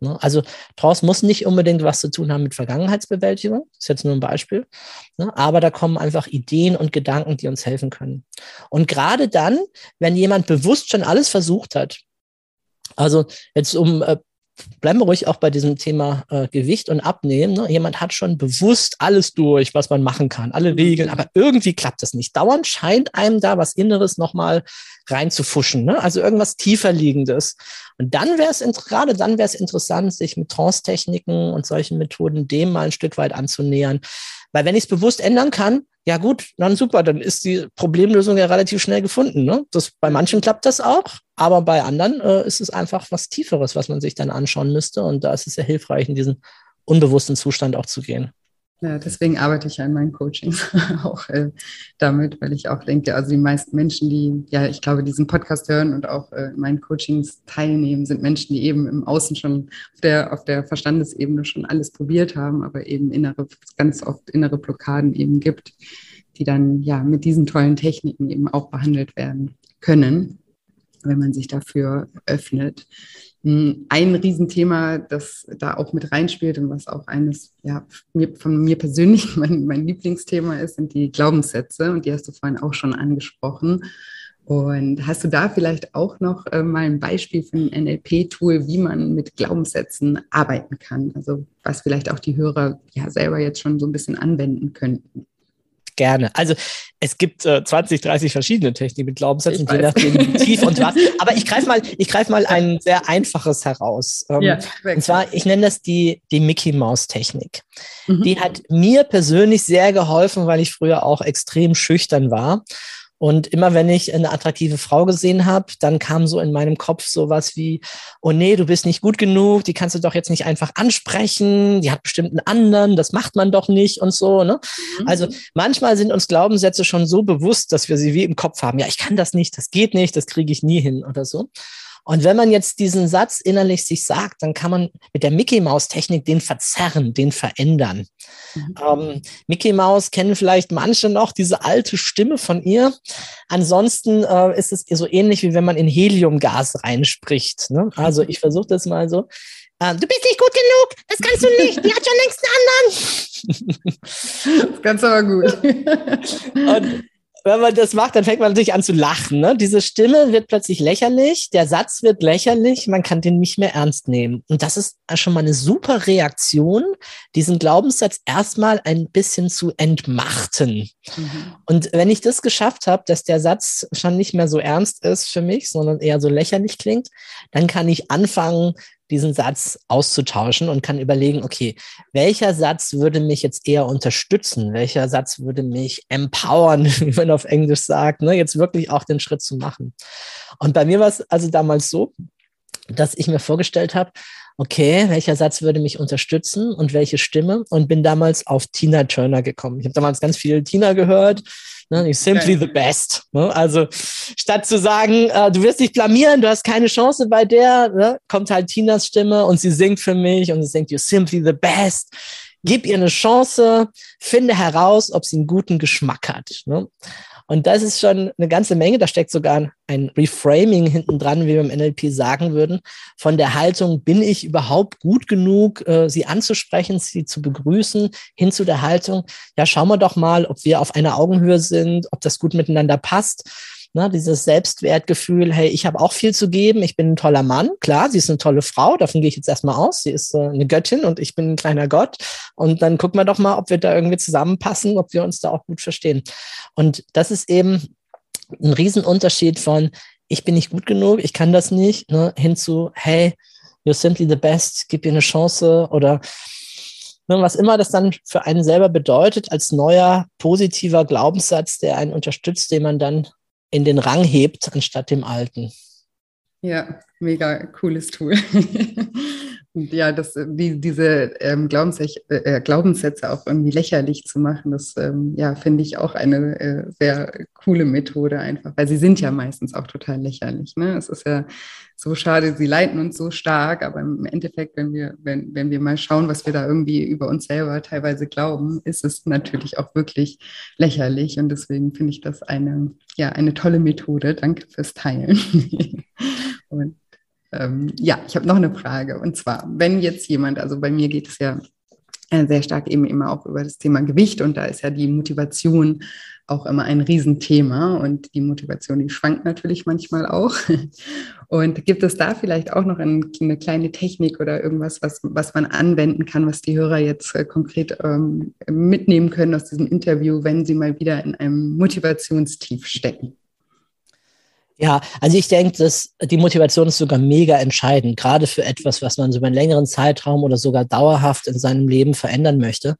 Ne? Also Trance muss nicht unbedingt was zu tun haben mit Vergangenheitsbewältigung. Das ist jetzt nur ein Beispiel. Ne? Aber da kommen einfach Ideen und Gedanken, die uns helfen können. Und gerade dann, wenn jemand bewusst schon alles versucht hat, also jetzt um äh, bleiben wir ruhig auch bei diesem Thema äh, Gewicht und Abnehmen. Ne? Jemand hat schon bewusst alles durch, was man machen kann, alle Regeln, aber irgendwie klappt das nicht. Dauernd scheint einem da was Inneres nochmal reinzufuschen, ne? also irgendwas tiefer liegendes. Und dann wäre es, gerade dann wäre es interessant, sich mit Trance-Techniken und solchen Methoden dem mal ein Stück weit anzunähern. Weil wenn ich es bewusst ändern kann, ja gut, dann super, dann ist die Problemlösung ja relativ schnell gefunden. Ne? Das, bei manchen klappt das auch, aber bei anderen äh, ist es einfach was Tieferes, was man sich dann anschauen müsste. Und da ist es sehr hilfreich, in diesen unbewussten Zustand auch zu gehen. Ja, deswegen arbeite ich ja in meinen Coachings auch äh, damit, weil ich auch denke, also die meisten Menschen, die, ja, ich glaube, diesen Podcast hören und auch äh, in meinen Coachings teilnehmen, sind Menschen, die eben im Außen schon auf der, auf der Verstandesebene schon alles probiert haben, aber eben innere, ganz oft innere Blockaden eben gibt, die dann ja mit diesen tollen Techniken eben auch behandelt werden können, wenn man sich dafür öffnet. Hm, ein Riesenthema, das da auch mit reinspielt und was auch eines ja, von mir persönlich mein, mein Lieblingsthema ist, sind die Glaubenssätze. Und die hast du vorhin auch schon angesprochen. Und hast du da vielleicht auch noch äh, mal ein Beispiel für ein NLP-Tool, wie man mit Glaubenssätzen arbeiten kann? Also was vielleicht auch die Hörer ja selber jetzt schon so ein bisschen anwenden könnten gerne. Also es gibt äh, 20, 30 verschiedene Techniken mit Glaubenssätzen, je nachdem wie tief und was. Aber ich greife mal, ich greife mal ein sehr einfaches heraus. Ähm, ja, und zwar, ich nenne das die, die Mickey Mouse Technik. Mhm. Die hat mir persönlich sehr geholfen, weil ich früher auch extrem schüchtern war. Und immer wenn ich eine attraktive Frau gesehen habe, dann kam so in meinem Kopf sowas wie, oh nee, du bist nicht gut genug, die kannst du doch jetzt nicht einfach ansprechen, die hat bestimmt einen anderen, das macht man doch nicht und so. Ne? Mhm. Also manchmal sind uns Glaubenssätze schon so bewusst, dass wir sie wie im Kopf haben. Ja, ich kann das nicht, das geht nicht, das kriege ich nie hin oder so. Und wenn man jetzt diesen Satz innerlich sich sagt, dann kann man mit der Mickey Maus Technik den verzerren, den verändern. Mhm. Ähm, Mickey Maus kennen vielleicht manche noch diese alte Stimme von ihr. Ansonsten äh, ist es so ähnlich wie wenn man in Heliumgas reinspricht. Ne? Also ich versuche das mal so. Äh, du bist nicht gut genug, das kannst du nicht, die hat schon längst einen anderen. Das kannst du aber gut. Und wenn man das macht, dann fängt man natürlich an zu lachen. Ne? Diese Stimme wird plötzlich lächerlich, der Satz wird lächerlich, man kann den nicht mehr ernst nehmen. Und das ist schon mal eine super Reaktion, diesen Glaubenssatz erstmal ein bisschen zu entmachten. Mhm. Und wenn ich das geschafft habe, dass der Satz schon nicht mehr so ernst ist für mich, sondern eher so lächerlich klingt, dann kann ich anfangen, diesen Satz auszutauschen und kann überlegen, okay, welcher Satz würde mich jetzt eher unterstützen? Welcher Satz würde mich empowern, wie man auf Englisch sagt, ne? jetzt wirklich auch den Schritt zu machen. Und bei mir war es also damals so, dass ich mir vorgestellt habe, okay, welcher Satz würde mich unterstützen und welche Stimme? Und bin damals auf Tina Turner gekommen. Ich habe damals ganz viel Tina gehört Ne? Simply the best. Ne? Also statt zu sagen, äh, du wirst dich blamieren, du hast keine Chance bei der, ne? kommt halt Tinas Stimme und sie singt für mich und sie singt, you're simply the best. Gib ihr eine Chance, finde heraus, ob sie einen guten Geschmack hat. Ne? Und das ist schon eine ganze Menge. Da steckt sogar ein Reframing hinten dran, wie wir im NLP sagen würden, von der Haltung, bin ich überhaupt gut genug, äh, sie anzusprechen, sie zu begrüßen, hin zu der Haltung, ja, schauen wir doch mal, ob wir auf einer Augenhöhe sind, ob das gut miteinander passt. Ne, dieses Selbstwertgefühl, hey, ich habe auch viel zu geben, ich bin ein toller Mann, klar, sie ist eine tolle Frau, davon gehe ich jetzt erstmal aus, sie ist äh, eine Göttin und ich bin ein kleiner Gott. Und dann gucken wir doch mal, ob wir da irgendwie zusammenpassen, ob wir uns da auch gut verstehen. Und das ist eben ein Riesenunterschied von, ich bin nicht gut genug, ich kann das nicht, ne, hin zu, hey, you're simply the best, gib ihr eine Chance oder ne, was immer das dann für einen selber bedeutet, als neuer positiver Glaubenssatz, der einen unterstützt, den man dann in den Rang hebt, anstatt dem alten. Ja, mega cooles Tool. Ja, das, die, diese ähm, Glaubenssätze, äh, Glaubenssätze auch irgendwie lächerlich zu machen, das ähm, ja, finde ich auch eine äh, sehr coole Methode einfach, weil sie sind ja meistens auch total lächerlich. Ne? Es ist ja so schade, sie leiten uns so stark, aber im Endeffekt, wenn wir, wenn, wenn wir mal schauen, was wir da irgendwie über uns selber teilweise glauben, ist es natürlich auch wirklich lächerlich. Und deswegen finde ich das eine, ja, eine tolle Methode. Danke fürs Teilen. Und ähm, ja, ich habe noch eine Frage. Und zwar, wenn jetzt jemand, also bei mir geht es ja äh, sehr stark eben immer auch über das Thema Gewicht und da ist ja die Motivation auch immer ein Riesenthema und die Motivation, die schwankt natürlich manchmal auch. Und gibt es da vielleicht auch noch ein, eine kleine Technik oder irgendwas, was, was man anwenden kann, was die Hörer jetzt äh, konkret ähm, mitnehmen können aus diesem Interview, wenn sie mal wieder in einem Motivationstief stecken? Ja, also ich denke, dass die Motivation ist sogar mega entscheidend, gerade für etwas, was man so über einen längeren Zeitraum oder sogar dauerhaft in seinem Leben verändern möchte.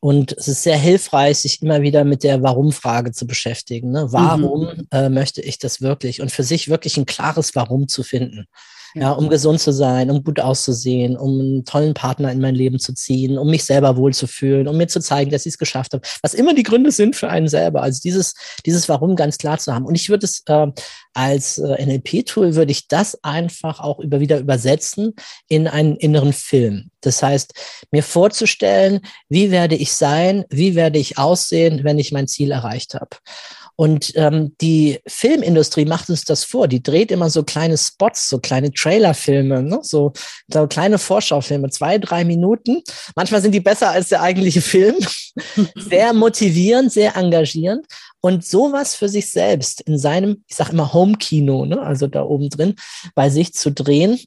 Und es ist sehr hilfreich, sich immer wieder mit der Warum-Frage zu beschäftigen. Ne? Warum mhm. äh, möchte ich das wirklich? Und für sich wirklich ein klares Warum zu finden ja, um gesund zu sein, um gut auszusehen, um einen tollen Partner in mein Leben zu ziehen, um mich selber wohlzufühlen, um mir zu zeigen, dass ich es geschafft habe. Was immer die Gründe sind für einen selber. Also dieses, dieses Warum ganz klar zu haben. Und ich würde es äh, als äh, NLP-Tool würde ich das einfach auch über, wieder übersetzen in einen inneren Film. Das heißt, mir vorzustellen, wie werde ich sein, wie werde ich aussehen, wenn ich mein Ziel erreicht habe. Und ähm, die Filmindustrie macht uns das vor. Die dreht immer so kleine Spots, so kleine Trailerfilme, ne? so, so kleine Vorschaufilme, zwei, drei Minuten. Manchmal sind die besser als der eigentliche Film. sehr motivierend, sehr engagierend. Und sowas für sich selbst in seinem, ich sage immer Home-Kino, ne? also da oben drin, bei sich zu drehen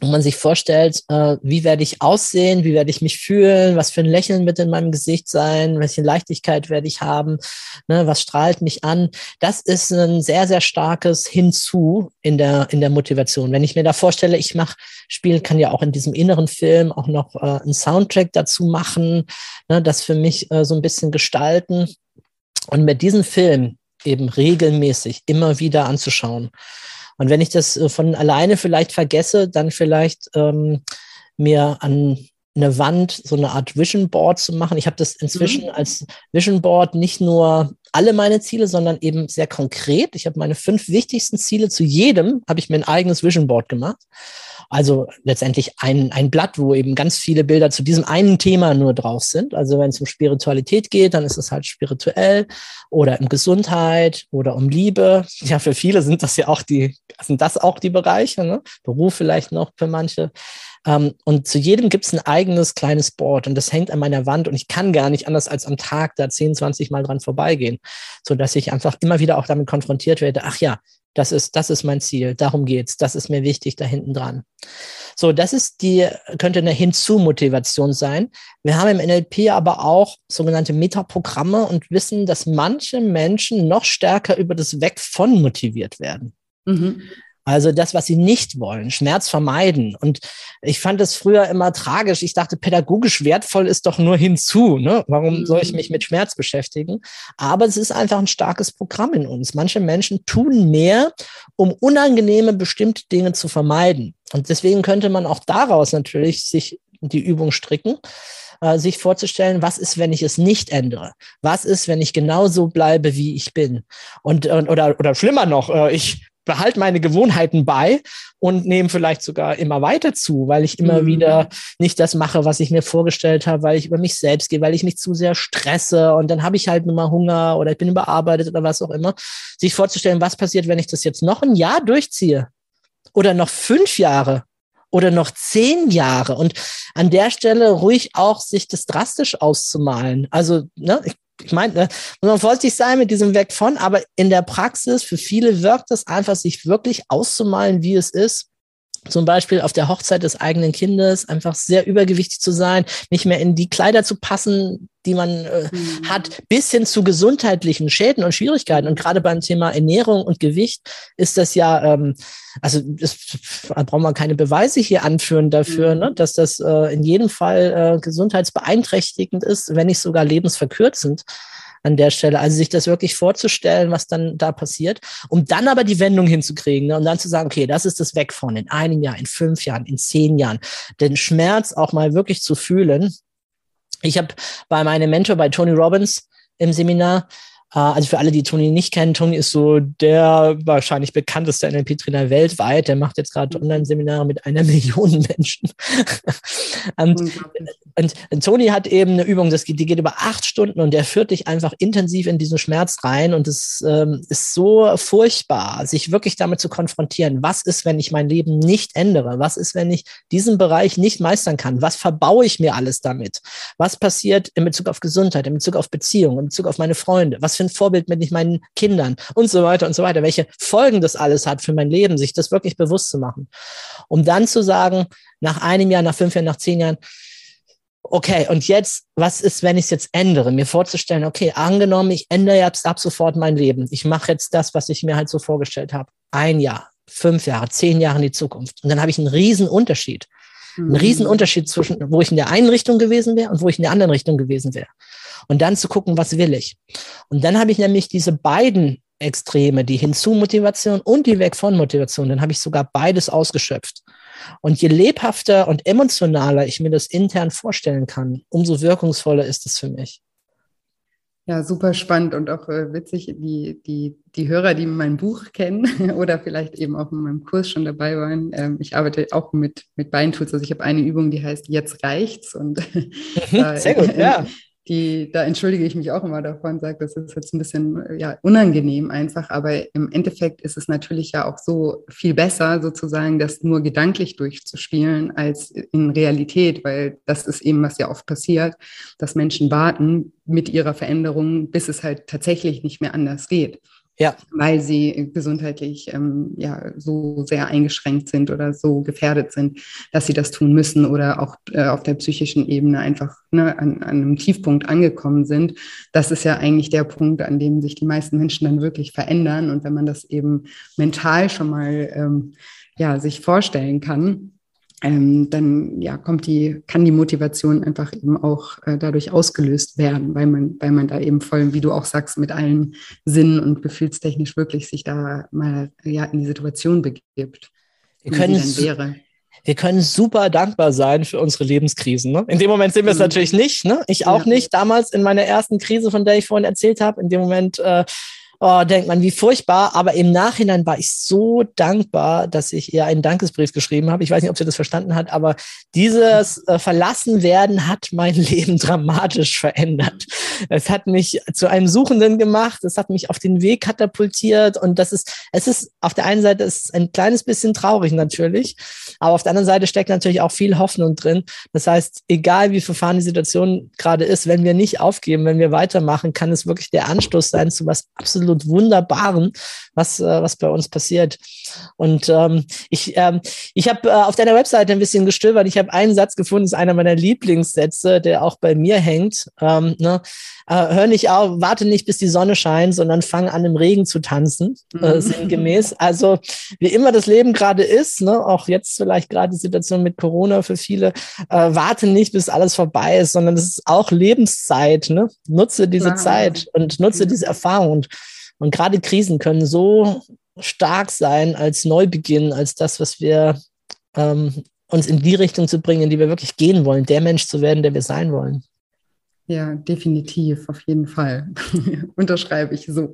wo man sich vorstellt, äh, wie werde ich aussehen, wie werde ich mich fühlen, was für ein Lächeln wird in meinem Gesicht sein, welche Leichtigkeit werde ich haben, ne, was strahlt mich an. Das ist ein sehr, sehr starkes Hinzu in der, in der Motivation. Wenn ich mir da vorstelle, ich mache, Spiel kann ja auch in diesem inneren Film auch noch äh, einen Soundtrack dazu machen, ne, das für mich äh, so ein bisschen gestalten und mit diesem Film eben regelmäßig immer wieder anzuschauen und wenn ich das äh, von alleine vielleicht vergesse, dann vielleicht ähm, mir an eine Wand so eine Art Vision Board zu machen. Ich habe das inzwischen mhm. als Vision Board nicht nur alle meine Ziele, sondern eben sehr konkret. Ich habe meine fünf wichtigsten Ziele zu jedem, habe ich mir ein eigenes Vision Board gemacht. Also letztendlich ein, ein Blatt, wo eben ganz viele Bilder zu diesem einen Thema nur drauf sind. Also wenn es um Spiritualität geht, dann ist es halt spirituell oder um Gesundheit oder um Liebe. Ja, für viele sind das ja auch die, sind das auch die Bereiche, ne? Beruf vielleicht noch für manche. Ähm, und zu jedem gibt es ein eigenes kleines Board und das hängt an meiner Wand und ich kann gar nicht anders als am Tag da 10, 20 Mal dran vorbeigehen, so dass ich einfach immer wieder auch damit konfrontiert werde. Ach ja, das ist, das ist mein Ziel. Darum geht's. Das ist mir wichtig da hinten dran. So, das ist die, könnte eine Hinzu-Motivation sein. Wir haben im NLP aber auch sogenannte Metaprogramme und wissen, dass manche Menschen noch stärker über das Weg von motiviert werden. Mhm. Also das, was sie nicht wollen, Schmerz vermeiden. Und ich fand es früher immer tragisch. Ich dachte, pädagogisch wertvoll ist doch nur hinzu. Ne? Warum soll ich mich mit Schmerz beschäftigen? Aber es ist einfach ein starkes Programm in uns. Manche Menschen tun mehr, um unangenehme bestimmte Dinge zu vermeiden. Und deswegen könnte man auch daraus natürlich sich die Übung stricken äh, sich vorzustellen, was ist, wenn ich es nicht ändere? Was ist, wenn ich genauso bleibe, wie ich bin? Und, und oder, oder schlimmer noch, äh, ich behalte meine Gewohnheiten bei und nehme vielleicht sogar immer weiter zu, weil ich immer mhm. wieder nicht das mache, was ich mir vorgestellt habe, weil ich über mich selbst gehe, weil ich mich zu sehr stresse und dann habe ich halt nur mal Hunger oder ich bin überarbeitet oder was auch immer. Sich vorzustellen, was passiert, wenn ich das jetzt noch ein Jahr durchziehe oder noch fünf Jahre oder noch zehn Jahre und an der Stelle ruhig auch sich das drastisch auszumalen. Also, ne, ich ich meine, ne, muss man vorsichtig sein mit diesem Weg von, aber in der Praxis, für viele wirkt es einfach, sich wirklich auszumalen, wie es ist. Zum Beispiel auf der Hochzeit des eigenen Kindes einfach sehr übergewichtig zu sein, nicht mehr in die Kleider zu passen, die man äh, mhm. hat, bis hin zu gesundheitlichen Schäden und Schwierigkeiten. Und gerade beim Thema Ernährung und Gewicht ist das ja, ähm, also das, da braucht man keine Beweise hier anführen dafür, mhm. ne, dass das äh, in jedem Fall äh, gesundheitsbeeinträchtigend ist, wenn nicht sogar lebensverkürzend an der Stelle. Also sich das wirklich vorzustellen, was dann da passiert, um dann aber die Wendung hinzukriegen ne? und dann zu sagen, okay, das ist das Weg von in einem Jahr, in fünf Jahren, in zehn Jahren. Den Schmerz auch mal wirklich zu fühlen. Ich habe bei meinem Mentor, bei Tony Robbins im Seminar, also für alle, die Tony nicht kennen, Tony ist so der wahrscheinlich bekannteste NLP-Trainer weltweit. Der macht jetzt gerade Online-Seminare mit einer Million Menschen. und, und, und, Tony hat eben eine Übung, das geht, die geht über acht Stunden und der führt dich einfach intensiv in diesen Schmerz rein. Und es ähm, ist so furchtbar, sich wirklich damit zu konfrontieren. Was ist, wenn ich mein Leben nicht ändere? Was ist, wenn ich diesen Bereich nicht meistern kann? Was verbaue ich mir alles damit? Was passiert in Bezug auf Gesundheit, in Bezug auf Beziehungen, in Bezug auf meine Freunde? Was für ein Vorbild bin ich meinen Kindern und so weiter und so weiter, welche Folgen das alles hat für mein Leben, sich das wirklich bewusst zu machen. Um dann zu sagen, nach einem Jahr, nach fünf Jahren, nach zehn Jahren, okay, und jetzt, was ist, wenn ich es jetzt ändere? Mir vorzustellen, okay, angenommen, ich ändere jetzt ab sofort mein Leben. Ich mache jetzt das, was ich mir halt so vorgestellt habe. Ein Jahr, fünf Jahre, zehn Jahre in die Zukunft. Und dann habe ich einen riesen Unterschied. Einen mhm. riesen Unterschied zwischen, wo ich in der einen Richtung gewesen wäre und wo ich in der anderen Richtung gewesen wäre und dann zu gucken, was will ich. Und dann habe ich nämlich diese beiden Extreme, die Hinzu-Motivation und die Weg von Motivation, dann habe ich sogar beides ausgeschöpft. Und je lebhafter und emotionaler ich mir das intern vorstellen kann, umso wirkungsvoller ist es für mich. Ja, super spannend und auch äh, witzig, die, die, die Hörer, die mein Buch kennen oder vielleicht eben auch in meinem Kurs schon dabei waren. Ähm, ich arbeite auch mit, mit Beintools. Also ich habe eine Übung, die heißt Jetzt reicht's. Und äh, Sehr gut, ja die, da entschuldige ich mich auch immer davon, sage, das ist jetzt ein bisschen ja, unangenehm einfach, aber im Endeffekt ist es natürlich ja auch so viel besser, sozusagen das nur gedanklich durchzuspielen als in Realität, weil das ist eben, was ja oft passiert, dass Menschen warten mit ihrer Veränderung, bis es halt tatsächlich nicht mehr anders geht ja. weil sie gesundheitlich ähm, ja so sehr eingeschränkt sind oder so gefährdet sind, dass sie das tun müssen oder auch äh, auf der psychischen Ebene einfach ne, an, an, einem Tiefpunkt angekommen sind. Das ist ja eigentlich der Punkt, an dem sich die meisten Menschen dann wirklich verändern. Und wenn man das eben mental schon mal ähm, ja, sich vorstellen kann, ähm, dann ja, kommt die, kann die Motivation einfach eben auch äh, dadurch ausgelöst werden, weil man, weil man da eben voll, wie du auch sagst, mit allen Sinnen und gefühlstechnisch wirklich sich da mal ja, in die Situation begibt. Wir können, wir können super dankbar sein für unsere Lebenskrisen. Ne? In dem Moment sind wir es mhm. natürlich nicht. Ne? Ich auch ja. nicht. Damals in meiner ersten Krise, von der ich vorhin erzählt habe, in dem Moment äh, oh, denkt man, wie furchtbar. Aber im Nachhinein war ich so dankbar, dass ich ihr einen Dankesbrief geschrieben habe. Ich weiß nicht, ob sie das verstanden hat, aber dieses äh, Verlassenwerden hat mein Leben dramatisch verändert. Es hat mich zu einem Suchenden gemacht. Es hat mich auf den Weg katapultiert. Und das ist, es ist auf der einen Seite ist ein kleines bisschen traurig natürlich, aber auf der anderen Seite steckt natürlich auch viel Hoffnung drin. Das heißt, egal wie verfahren die Situation gerade ist, wenn wir nicht aufgeben, wenn wir weitermachen, kann es wirklich der Anstoß sein zu was absolut absolut Wunderbaren, was, äh, was bei uns passiert. Und ähm, ich, ähm, ich habe äh, auf deiner Webseite ein bisschen gestöbert. Ich habe einen Satz gefunden, das ist einer meiner Lieblingssätze, der auch bei mir hängt. Ähm, ne? äh, hör nicht auf, warte nicht, bis die Sonne scheint, sondern fang an, im Regen zu tanzen, äh, mhm. sinngemäß. Also wie immer das Leben gerade ist, ne? auch jetzt vielleicht gerade die Situation mit Corona für viele, äh, warte nicht, bis alles vorbei ist, sondern es ist auch Lebenszeit. Ne? Nutze diese ja. Zeit und nutze mhm. diese Erfahrung. Und und gerade Krisen können so stark sein als Neubeginn, als das, was wir ähm, uns in die Richtung zu bringen, in die wir wirklich gehen wollen, der Mensch zu werden, der wir sein wollen. Ja, definitiv, auf jeden Fall. Unterschreibe ich so.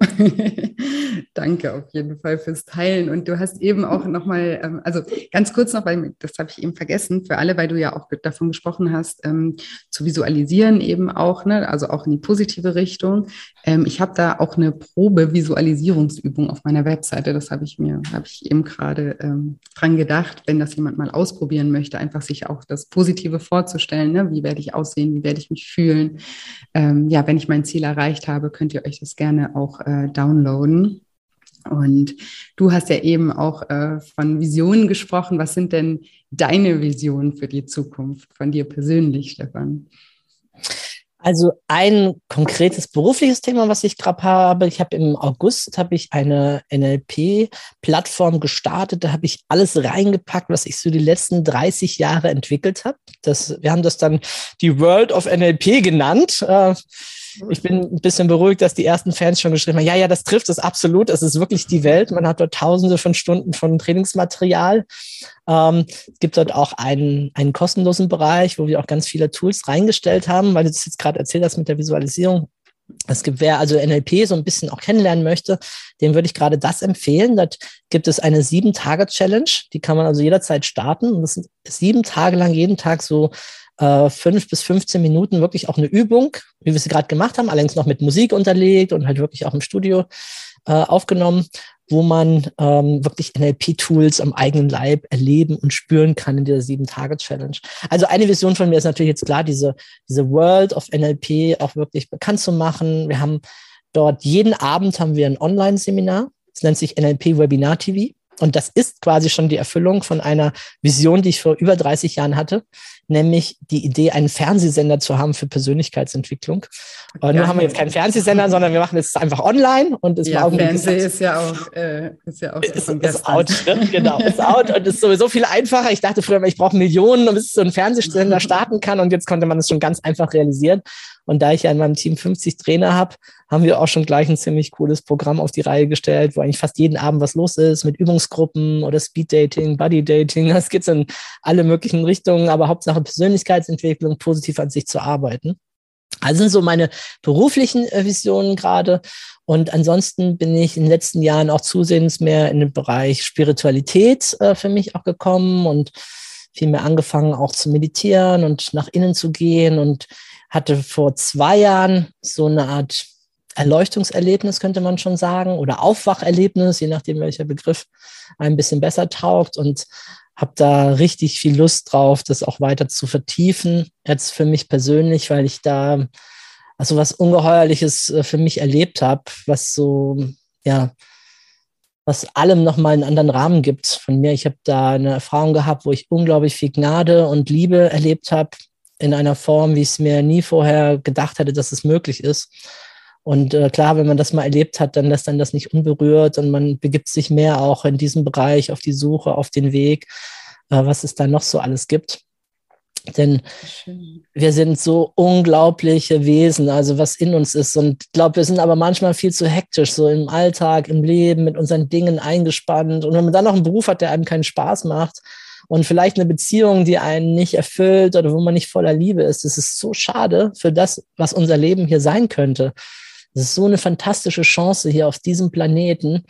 Danke auf jeden Fall fürs Teilen. Und du hast eben auch nochmal, ähm, also ganz kurz noch, weil das habe ich eben vergessen, für alle, weil du ja auch davon gesprochen hast, ähm, zu visualisieren eben auch, ne? also auch in die positive Richtung. Ähm, ich habe da auch eine Probe-Visualisierungsübung auf meiner Webseite. Das habe ich mir, habe ich eben gerade ähm, dran gedacht, wenn das jemand mal ausprobieren möchte, einfach sich auch das Positive vorzustellen. Ne? Wie werde ich aussehen? Wie werde ich mich fühlen? Ähm, ja, wenn ich mein Ziel erreicht habe, könnt ihr euch das gerne auch äh, downloaden. Und du hast ja eben auch äh, von Visionen gesprochen. Was sind denn deine Visionen für die Zukunft von dir persönlich, Stefan? Also ein konkretes berufliches Thema, was ich gerade habe. Ich habe im August habe ich eine NLP-Plattform gestartet. Da habe ich alles reingepackt, was ich so die letzten 30 Jahre entwickelt habe. Das, wir haben das dann die World of NLP genannt. Äh, ich bin ein bisschen beruhigt, dass die ersten Fans schon geschrieben haben, ja, ja, das trifft es absolut. Es ist wirklich die Welt. Man hat dort tausende von Stunden von Trainingsmaterial. Ähm, es gibt dort auch einen, einen kostenlosen Bereich, wo wir auch ganz viele Tools reingestellt haben, weil du das jetzt gerade erzählt hast mit der Visualisierung. Es gibt, wer also NLP so ein bisschen auch kennenlernen möchte, dem würde ich gerade das empfehlen. Dort gibt es eine sieben-Tage-Challenge, die kann man also jederzeit starten. Und das sind sieben Tage lang jeden Tag so äh, fünf bis 15 Minuten wirklich auch eine Übung, wie wir sie gerade gemacht haben, allerdings noch mit Musik unterlegt und halt wirklich auch im Studio äh, aufgenommen, wo man ähm, wirklich NLP-Tools am eigenen Leib erleben und spüren kann in dieser Sieben-Tage-Challenge. Also eine Vision von mir ist natürlich jetzt klar, diese, diese World of NLP auch wirklich bekannt zu machen. Wir haben dort jeden Abend haben wir ein Online-Seminar. Es nennt sich NLP Webinar TV. Und das ist quasi schon die Erfüllung von einer Vision, die ich vor über 30 Jahren hatte, nämlich die Idee, einen Fernsehsender zu haben für Persönlichkeitsentwicklung. Und nur haben wir jetzt keinen Fernsehsender, sondern wir machen es einfach online und es ja, Fernsehen ist ja auch, äh, ist ja auch ist, ist out, ne? genau, ist out und ist sowieso viel einfacher. Ich dachte früher, ich brauche Millionen, bis so ein Fernsehsender starten kann und jetzt konnte man es schon ganz einfach realisieren. Und da ich ja in meinem Team 50 Trainer habe, haben wir auch schon gleich ein ziemlich cooles Programm auf die Reihe gestellt, wo eigentlich fast jeden Abend was los ist mit Übungsgruppen oder Speeddating, Bodydating. Das geht in alle möglichen Richtungen, aber Hauptsache Persönlichkeitsentwicklung, positiv an sich zu arbeiten. Also sind so meine beruflichen äh, Visionen gerade. Und ansonsten bin ich in den letzten Jahren auch zusehends mehr in den Bereich Spiritualität äh, für mich auch gekommen und viel mehr angefangen auch zu meditieren und nach innen zu gehen und hatte vor zwei Jahren so eine Art Erleuchtungserlebnis, könnte man schon sagen, oder Aufwacherlebnis, je nachdem, welcher Begriff ein bisschen besser taugt und habe da richtig viel Lust drauf, das auch weiter zu vertiefen. Jetzt für mich persönlich, weil ich da also was Ungeheuerliches äh, für mich erlebt habe, was so, ja, was allem nochmal einen anderen Rahmen gibt von mir. Ich habe da eine Erfahrung gehabt, wo ich unglaublich viel Gnade und Liebe erlebt habe, in einer Form, wie ich es mir nie vorher gedacht hätte, dass es möglich ist. Und äh, klar, wenn man das mal erlebt hat, dann lässt dann das nicht unberührt und man begibt sich mehr auch in diesem Bereich auf die Suche, auf den Weg, äh, was es da noch so alles gibt. Denn Schön. wir sind so unglaubliche Wesen, also was in uns ist. Und ich glaube, wir sind aber manchmal viel zu hektisch, so im Alltag, im Leben, mit unseren Dingen eingespannt. Und wenn man dann noch einen Beruf hat, der einem keinen Spaß macht, und vielleicht eine Beziehung, die einen nicht erfüllt oder wo man nicht voller Liebe ist. Das ist so schade für das, was unser Leben hier sein könnte. Das ist so eine fantastische Chance hier auf diesem Planeten.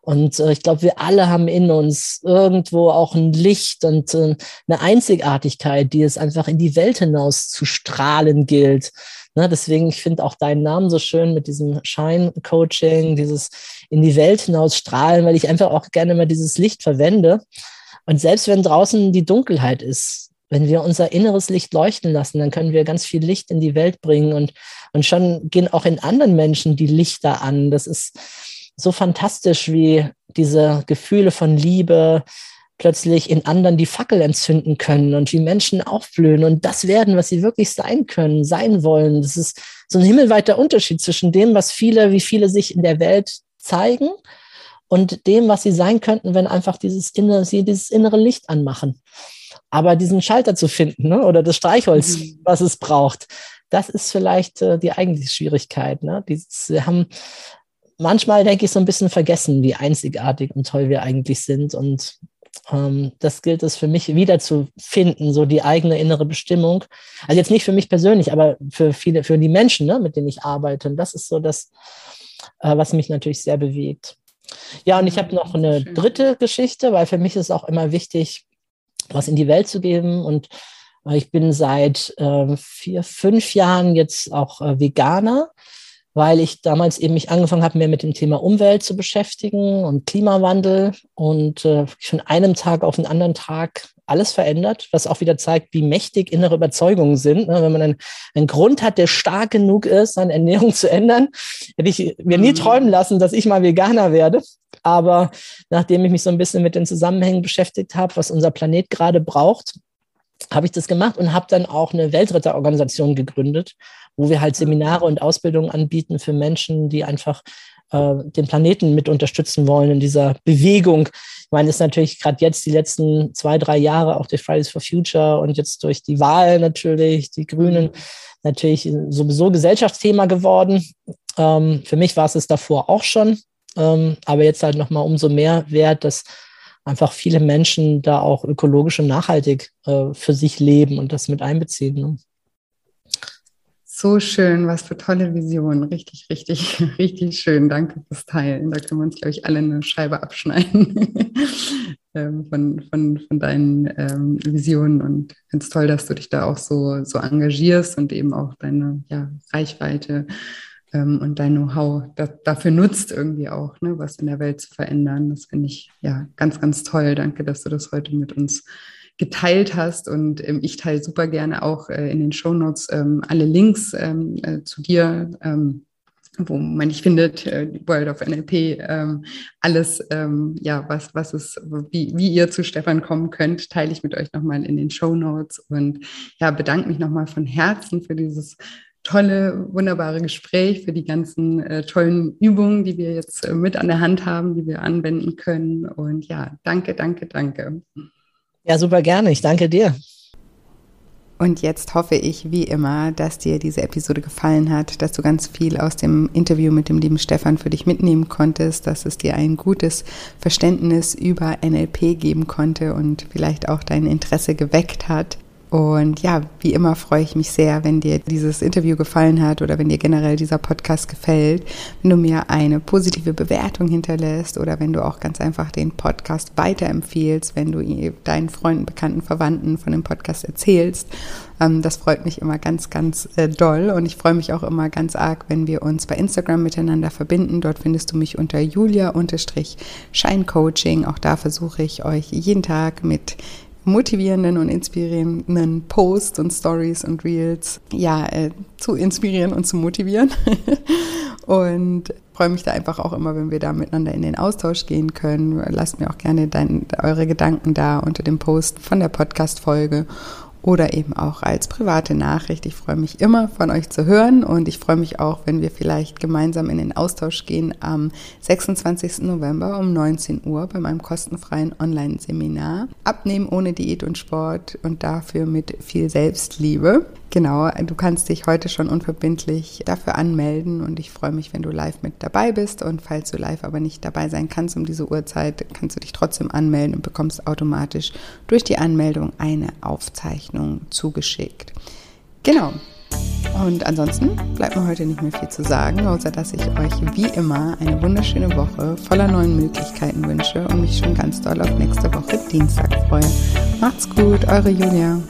Und äh, ich glaube, wir alle haben in uns irgendwo auch ein Licht und äh, eine Einzigartigkeit, die es einfach in die Welt hinaus zu strahlen gilt. Ne, deswegen, ich finde auch deinen Namen so schön mit diesem Shine-Coaching, dieses in die Welt hinaus strahlen, weil ich einfach auch gerne mal dieses Licht verwende. Und selbst wenn draußen die Dunkelheit ist, wenn wir unser inneres Licht leuchten lassen, dann können wir ganz viel Licht in die Welt bringen und, und schon gehen auch in anderen Menschen die Lichter an. Das ist so fantastisch, wie diese Gefühle von Liebe plötzlich in anderen die Fackel entzünden können und wie Menschen aufblühen und das werden, was sie wirklich sein können, sein wollen. Das ist so ein himmelweiter Unterschied zwischen dem, was viele, wie viele sich in der Welt zeigen und dem, was sie sein könnten, wenn einfach dieses innere, sie dieses innere Licht anmachen. Aber diesen Schalter zu finden ne, oder das Streichholz, mhm. was es braucht, das ist vielleicht äh, die eigentliche Schwierigkeit. Ne? Dieses, wir haben manchmal, denke ich, so ein bisschen vergessen, wie einzigartig und toll wir eigentlich sind und ähm, das gilt es für mich wiederzufinden, so die eigene innere Bestimmung. Also jetzt nicht für mich persönlich, aber für viele, für die Menschen, ne, mit denen ich arbeite. Und das ist so das, äh, was mich natürlich sehr bewegt. Ja, und ich habe noch eine dritte Geschichte, weil für mich ist auch immer wichtig, was in die Welt zu geben. Und äh, ich bin seit äh, vier, fünf Jahren jetzt auch äh, Veganer weil ich damals eben mich angefangen habe, mehr mit dem Thema Umwelt zu beschäftigen und Klimawandel und äh, von einem Tag auf den anderen Tag alles verändert, was auch wieder zeigt, wie mächtig innere Überzeugungen sind. Ne? Wenn man einen, einen, Grund hat, der stark genug ist, seine Ernährung zu ändern, hätte ich mir nie mhm. träumen lassen, dass ich mal Veganer werde. Aber nachdem ich mich so ein bisschen mit den Zusammenhängen beschäftigt habe, was unser Planet gerade braucht, habe ich das gemacht und habe dann auch eine Weltretterorganisation gegründet, wo wir halt Seminare und Ausbildungen anbieten für Menschen, die einfach äh, den Planeten mit unterstützen wollen in dieser Bewegung. Ich meine, ist natürlich gerade jetzt die letzten zwei, drei Jahre auch durch Fridays for Future und jetzt durch die Wahl natürlich, die Grünen natürlich sowieso Gesellschaftsthema geworden. Ähm, für mich war es es davor auch schon, ähm, aber jetzt halt nochmal umso mehr wert, dass einfach viele Menschen da auch ökologisch und nachhaltig äh, für sich leben und das mit einbeziehen. Ne? So schön, was für tolle Visionen. Richtig, richtig, richtig schön. Danke fürs Teilen. Da können wir uns, glaube ich, alle eine Scheibe abschneiden ähm, von, von, von deinen ähm, Visionen. Und ich finde es toll, dass du dich da auch so, so engagierst und eben auch deine ja, Reichweite ähm, und dein Know-how da, dafür nutzt, irgendwie auch, ne, was in der Welt zu verändern. Das finde ich ja ganz, ganz toll. Danke, dass du das heute mit uns geteilt hast. Und ähm, ich teile super gerne auch äh, in den Shownotes ähm, alle Links ähm, äh, zu dir. Ähm, wo man nicht findet, äh, World of NLP, ähm, alles, ähm, ja, was, was ist, wie, wie ihr zu Stefan kommen könnt, teile ich mit euch nochmal in den Show Notes und ja, bedanke mich nochmal von Herzen für dieses tolle, wunderbare Gespräch, für die ganzen äh, tollen Übungen, die wir jetzt äh, mit an der Hand haben, die wir anwenden können. Und ja, danke, danke, danke. Ja, super gerne. Ich danke dir. Und jetzt hoffe ich, wie immer, dass dir diese Episode gefallen hat, dass du ganz viel aus dem Interview mit dem lieben Stefan für dich mitnehmen konntest, dass es dir ein gutes Verständnis über NLP geben konnte und vielleicht auch dein Interesse geweckt hat. Und ja, wie immer freue ich mich sehr, wenn dir dieses Interview gefallen hat oder wenn dir generell dieser Podcast gefällt, wenn du mir eine positive Bewertung hinterlässt oder wenn du auch ganz einfach den Podcast weiterempfehlst, wenn du deinen Freunden, Bekannten, Verwandten von dem Podcast erzählst. Ähm, das freut mich immer ganz, ganz äh, doll und ich freue mich auch immer ganz arg, wenn wir uns bei Instagram miteinander verbinden. Dort findest du mich unter julia-scheincoaching. Auch da versuche ich euch jeden Tag mit motivierenden und inspirierenden Posts und Stories und Reels ja äh, zu inspirieren und zu motivieren. und freue mich da einfach auch immer, wenn wir da miteinander in den Austausch gehen können. Lasst mir auch gerne dein, eure Gedanken da unter dem Post von der Podcast-Folge oder eben auch als private Nachricht. Ich freue mich immer von euch zu hören und ich freue mich auch, wenn wir vielleicht gemeinsam in den Austausch gehen am 26. November um 19 Uhr bei meinem kostenfreien Online-Seminar Abnehmen ohne Diät und Sport und dafür mit viel Selbstliebe. Genau, du kannst dich heute schon unverbindlich dafür anmelden und ich freue mich, wenn du live mit dabei bist. Und falls du live aber nicht dabei sein kannst um diese Uhrzeit, kannst du dich trotzdem anmelden und bekommst automatisch durch die Anmeldung eine Aufzeichnung zugeschickt. Genau. Und ansonsten bleibt mir heute nicht mehr viel zu sagen, außer dass ich euch wie immer eine wunderschöne Woche voller neuen Möglichkeiten wünsche und mich schon ganz doll auf nächste Woche Dienstag freue. Macht's gut, eure Julia.